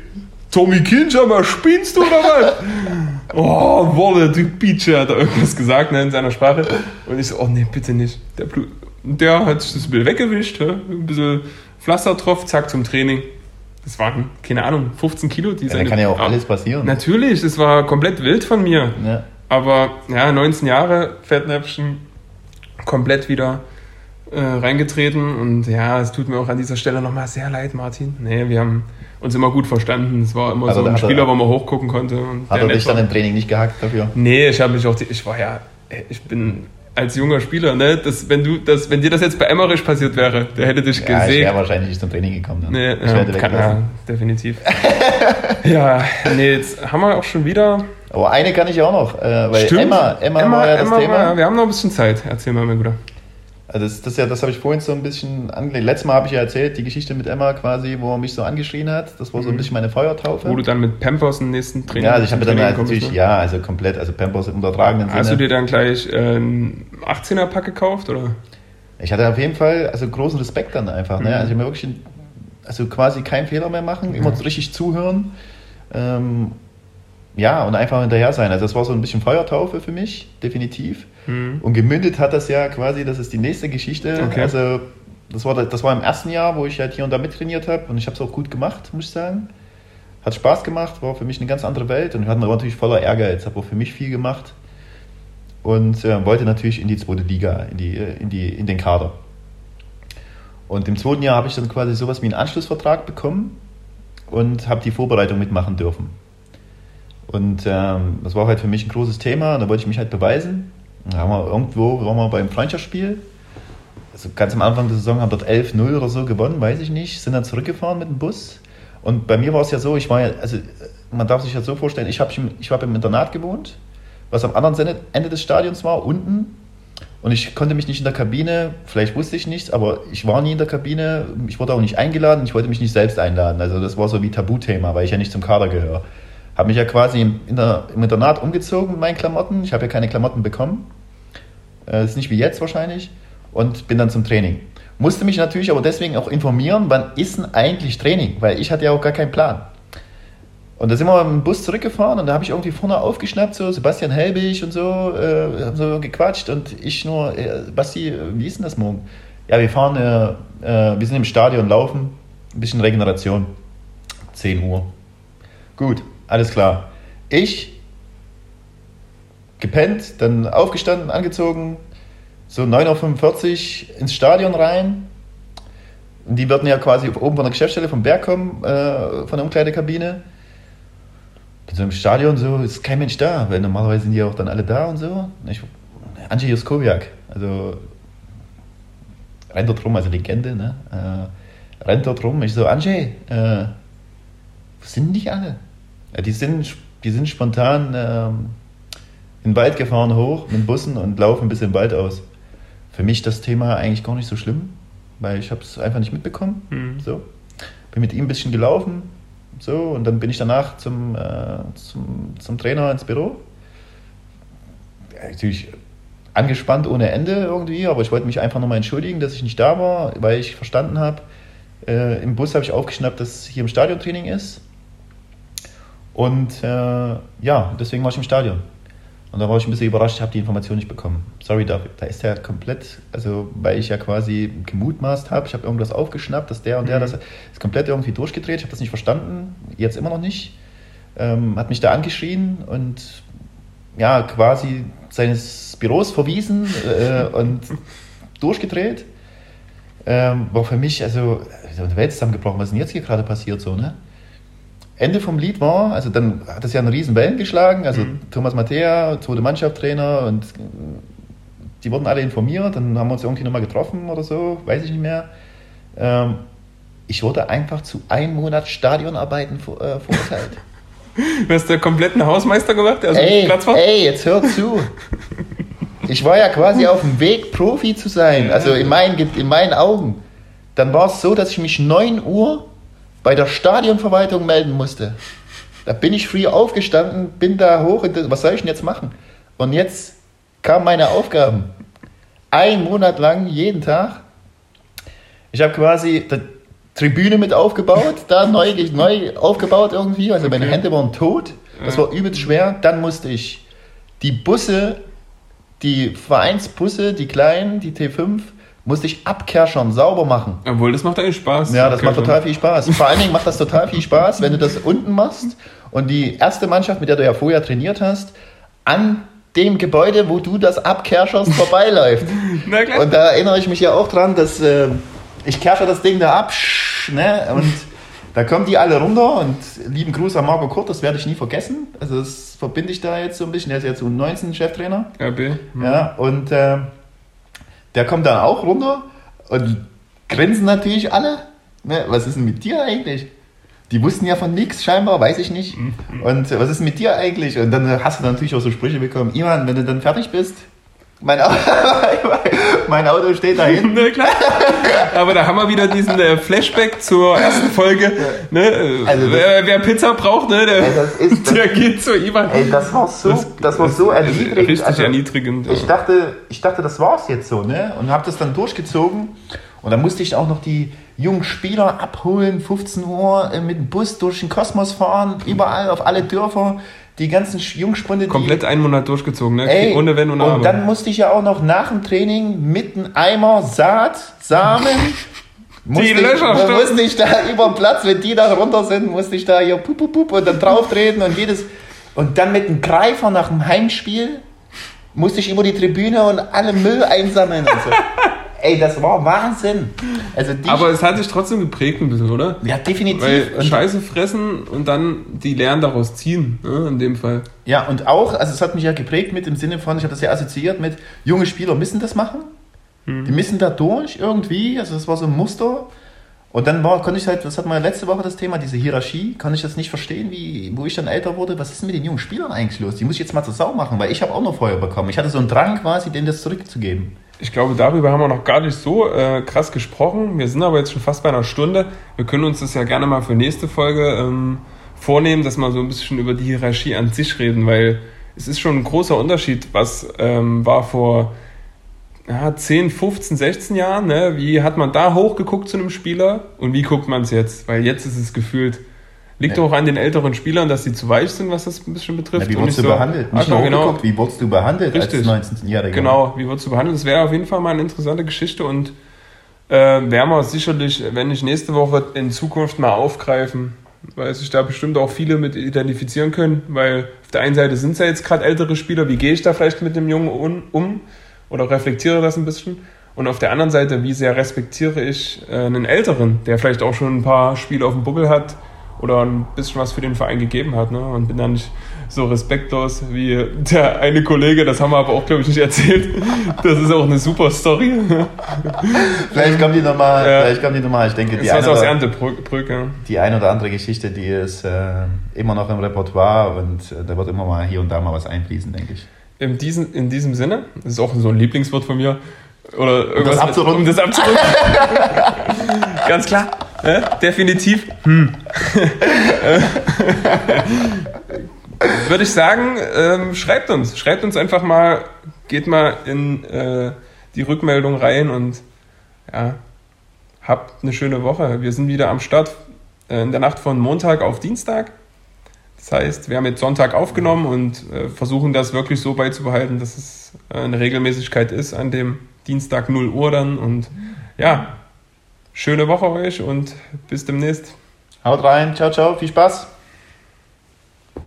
Tommy Kinschammer, spinnst du oder was? oh, Wolle, du Pietsche, hat er irgendwas gesagt ne, in seiner Sprache. Und ich so, oh nee, bitte nicht. Der, Blut, der hat sich das bisschen weggewischt, ein bisschen Pflaster drauf, zack, zum Training. Das waren, keine Ahnung, 15 Kilo. Die ja, da kann ja auch alles passieren. Natürlich, das war komplett wild von mir. Ja. Aber ja, 19 Jahre, Fettnäpfchen, komplett wieder äh, reingetreten. Und ja, es tut mir auch an dieser Stelle nochmal sehr leid, Martin. Nee, wir haben uns immer gut verstanden. Es war immer also so ein Spieler, er, wo man hochgucken konnte. hat er dich dann im Training nicht gehackt dafür? Nee, ich habe mich auch, ich war ja, ich bin als junger Spieler, ne, das, wenn du das, wenn dir das jetzt bei Emmerich passiert wäre, der hätte dich ja, gesehen. Ich wäre wahrscheinlich nicht zum Training gekommen. Dann. Nee, ich ja, kann, ja, definitiv. ja, nee, jetzt haben wir auch schon wieder. Aber eine kann ich auch noch, äh, weil Stimmt. Emma, Emma, Emma war ja das Emma Thema. War, wir haben noch ein bisschen Zeit. Erzähl mal, mein Bruder. Also das, das, ja, das habe ich vorhin so ein bisschen angelegt. Letztes Mal habe ich ja erzählt, die Geschichte mit Emma quasi, wo er mich so angeschrien hat. Das war so ein mhm. bisschen meine Feuertaufe. Wo du dann mit Pampers im nächsten Training Ja, also ich habe dann halt natürlich, ne? ja, also komplett, also Pampers im übertragenen Sinne. Hast du dir dann gleich äh, einen 18er-Pack gekauft, oder? Ich hatte auf jeden Fall also großen Respekt dann einfach. Ne? Mhm. Also ich mir wirklich, also quasi keinen Fehler mehr machen, immer ja. richtig zuhören. Ähm, ja, und einfach hinterher sein. Also das war so ein bisschen Feuertaufe für mich, definitiv. Mhm. Und gemündet hat das ja quasi, das ist die nächste Geschichte. Okay. Also das war, das war im ersten Jahr, wo ich halt hier und da mittrainiert habe und ich habe es auch gut gemacht, muss ich sagen. Hat Spaß gemacht, war für mich eine ganz andere Welt und wir hatten aber natürlich voller Ehrgeiz, habe auch für mich viel gemacht und äh, wollte natürlich in die zweite Liga, in, die, äh, in, die, in den Kader. Und im zweiten Jahr habe ich dann quasi sowas wie einen Anschlussvertrag bekommen und habe die Vorbereitung mitmachen dürfen. Und ähm, das war halt für mich ein großes Thema. Da wollte ich mich halt beweisen. Da haben wir irgendwo, waren wir beim Freundschaftsspiel. Also ganz am Anfang der Saison haben dort 11-0 oder so gewonnen, weiß ich nicht. Sind dann zurückgefahren mit dem Bus. Und bei mir war es ja so, ich war ja, also man darf sich ja so vorstellen, ich habe ich hab im Internat gewohnt, was am anderen Ende des Stadions war, unten. Und ich konnte mich nicht in der Kabine, vielleicht wusste ich nichts, aber ich war nie in der Kabine, ich wurde auch nicht eingeladen, ich wollte mich nicht selbst einladen. Also das war so wie Tabuthema, weil ich ja nicht zum Kader gehöre. Habe mich ja quasi im Internat umgezogen mit meinen Klamotten. Ich habe ja keine Klamotten bekommen. Äh, ist nicht wie jetzt wahrscheinlich. Und bin dann zum Training. Musste mich natürlich aber deswegen auch informieren, wann ist denn eigentlich Training? Weil ich hatte ja auch gar keinen Plan. Und da sind wir dem Bus zurückgefahren und da habe ich irgendwie vorne aufgeschnappt, so Sebastian Helbig und so, äh, haben so gequatscht und ich nur, äh, Basti, wie ist denn das morgen? Ja, wir fahren, äh, äh wir sind im Stadion laufen, ein bisschen Regeneration. 10 Uhr. Gut, alles klar. Ich gepennt, dann aufgestanden, angezogen, so 9.45 Uhr ins Stadion rein. Und die würden ja quasi oben von der Geschäftsstelle vom Berg kommen, äh, von der Umkleidekabine. Bin so im Stadion, so ist kein Mensch da, weil normalerweise sind die auch dann alle da und so. Ich, Andrzej Juskowiak, also rennt dort rum, also Legende, ne? Äh, rennt dort rum. Ich so, Andrzej, äh, wo sind die alle? Ja, die, sind, die sind spontan ähm, in den Wald gefahren hoch mit Bussen und laufen bis im Wald aus. Für mich das Thema eigentlich gar nicht so schlimm, weil ich habe es einfach nicht mitbekommen. Mhm. So. Bin mit ihm ein bisschen gelaufen, so, und dann bin ich danach zum, äh, zum, zum Trainer ins Büro. Ja, natürlich angespannt ohne Ende irgendwie, aber ich wollte mich einfach nochmal entschuldigen, dass ich nicht da war, weil ich verstanden habe, äh, im Bus habe ich aufgeschnappt, dass hier im Stadiontraining ist. Und äh, ja, deswegen war ich im Stadion. Und da war ich ein bisschen überrascht, ich habe die Information nicht bekommen. Sorry dafür. Da ist er komplett, also weil ich ja quasi gemutmaßt habe, ich habe irgendwas aufgeschnappt, dass der und der, mhm. das ist komplett irgendwie durchgedreht. Ich habe das nicht verstanden, jetzt immer noch nicht. Ähm, hat mich da angeschrien und ja, quasi seines Büros verwiesen äh, und durchgedreht. Ähm, war für mich, also, die Welt zusammengebrochen, was ist denn jetzt hier gerade passiert so, ne? Ende vom Lied war, also dann hat es ja eine riesen Wellen geschlagen, also mhm. Thomas Mattea, zweite Mannschaftstrainer und die wurden alle informiert, dann haben wir uns irgendwie nochmal getroffen oder so, weiß ich nicht mehr. Ähm, ich wurde einfach zu einem Monat Stadionarbeiten äh, verurteilt. Du hast der kompletten Hausmeister gemacht, also ey, Platz war? Ey, jetzt hör zu. Ich war ja quasi auf dem Weg, Profi zu sein, also in meinen, in meinen Augen. Dann war es so, dass ich mich 9 Uhr bei der Stadionverwaltung melden musste. Da bin ich früh aufgestanden, bin da hoch und was soll ich denn jetzt machen? Und jetzt kamen meine Aufgaben. Ein Monat lang, jeden Tag. Ich habe quasi, Tribüne mit aufgebaut, da neu, neu aufgebaut irgendwie. Also meine. Hände waren tot. Das war übelst schwer. Dann musste ich die Busse, die Vereinsbusse, die kleinen, die T5, musste ich abkerschern, sauber machen. Obwohl, das macht eigentlich Spaß. Ja, das macht total viel Spaß. Vor allen Dingen macht das total viel Spaß, wenn du das unten machst und die erste Mannschaft, mit der du ja vorher trainiert hast, an dem Gebäude, wo du das abkerscherst, vorbeiläuft. Na klar. Und da erinnere ich mich ja auch dran, dass äh, ich kersche das Ding da ab, ne? Und da kommen die alle runter und lieben Gruß an Marco Kurt, das werde ich nie vergessen. Also das verbinde ich da jetzt so ein bisschen. Der ist jetzt U19-Cheftrainer. RB. Ja, und äh, der kommt dann auch runter und grinsen natürlich alle. Ne, was ist denn mit dir eigentlich? Die wussten ja von nichts scheinbar, weiß ich nicht. Und was ist mit dir eigentlich? Und dann hast du natürlich auch so Sprüche bekommen. Ivan, wenn du dann fertig bist, mein mein Auto steht da hinten. Na klar. Aber da haben wir wieder diesen äh, Flashback zur ersten Folge. Ne? Also das- wer, wer Pizza braucht, ne, der, Ey, das ist- das- der geht zu Ivan. Ey, das war so, das, war so ist erniedrigend. Richtig Also, erniedrigend. Ich dachte, ich dachte, das war's jetzt so, ne? Und habe das dann durchgezogen. Und dann musste ich auch noch die jungen Spieler abholen, 15 Uhr äh, mit dem Bus durch den Kosmos fahren, überall auf alle Dörfer, die ganzen Jungspunde, die Komplett einen Monat durchgezogen, ne? Ey, Ohne Wenn und Aber. und dann musste ich ja auch noch nach dem Training mit einem Eimer Saat, Samen. musste ich, Löcher stopfen. musste ich da über den Platz, wenn die da runter sind, musste ich da hier pup, pup, pup und dann drauf treten und jedes. Und dann mit einem Greifer nach dem Heimspiel musste ich über die Tribüne und alle Müll einsammeln und so. Ey, das war Wahnsinn. Also Aber es hat sich trotzdem geprägt ein bisschen, oder? ja, definitiv. Weil Und- Scheiße fressen und dann die Lehren daraus ziehen, ne, in dem Fall. Ja, und auch, also es hat mich ja geprägt mit im Sinne von, ich habe das ja assoziiert mit, junge Spieler müssen das machen. Die müssen da durch irgendwie, also das war so ein Muster. Und dann war, konnte ich halt, das hatten wir ja letzte Woche das Thema, diese Hierarchie, kann ich das nicht verstehen, wie, wo ich dann älter wurde, was ist denn mit den jungen Spielern eigentlich los? Die muss ich jetzt mal zur Sau machen, weil ich habe auch noch Feuer bekommen. Ich hatte so einen Drang quasi, denen das zurückzugeben. Ich glaube, darüber haben wir noch gar nicht so äh, krass gesprochen. Wir sind aber jetzt schon fast bei einer Stunde. Wir können uns das ja gerne mal für nächste Folge ähm, vornehmen, dass wir so ein bisschen über die Hierarchie an sich reden, weil es ist schon ein großer Unterschied, was ähm, war vor ja, 10, 15, 16 Jahren. Ne? Wie hat man da hochgeguckt zu einem Spieler und wie guckt man es jetzt? Weil jetzt ist es gefühlt, liegt Ja. auch an den älteren Spielern, dass sie zu weich sind, was das ein bisschen betrifft. Ja, wie wurdest du so- behandelt? Nicht nur genau. hochgeguckt, wie wurdest du behandelt Richtig. als 19-Jähriger? Genau, wie wird du behandelt? Das wäre auf jeden Fall mal eine interessante Geschichte und äh, werden wir sicherlich, wenn nicht nächste Woche, in Zukunft mal aufgreifen, weil sich da bestimmt auch viele mit identifizieren können, weil auf der einen Seite sind es ja jetzt gerade ältere Spieler, wie gehe ich da vielleicht mit dem Jungen un- um oder reflektiere das ein bisschen und auf der anderen Seite, wie sehr respektiere ich äh, einen Älteren, der vielleicht auch schon ein paar Spiele auf dem Buckel hat oder ein bisschen was für den Verein gegeben hat ne? und bin dann nicht so respektlos wie der eine Kollege, das haben wir aber auch, glaube ich, nicht erzählt. Das ist auch eine super Story. Vielleicht kommt die nochmal, Ja. vielleicht kommt die nochmal. Ich denke, die war eine, aus oder, die eine oder andere Geschichte, die ist äh, immer noch im Repertoire und äh, da wird immer mal hier und da mal was einfließen, denke ich. In diesem, in diesem Sinne, das ist auch so ein Lieblingswort von mir, oder irgendwas das abzurunden. Um das abzurunden. Ganz klar, ne? definitiv. Hm. Würde ich sagen, ähm, schreibt uns, schreibt uns einfach mal, geht mal in äh, die Rückmeldung rein und ja, habt eine schöne Woche. Wir sind wieder am Start äh, in der Nacht von Montag auf Dienstag. Das heißt, wir haben jetzt Sonntag aufgenommen und äh, versuchen das wirklich so beizubehalten, dass es äh, eine Regelmäßigkeit ist an dem Dienstag 0 Uhr dann. Und ja, schöne Woche euch und bis demnächst. Haut rein, ciao, ciao, viel Spaß.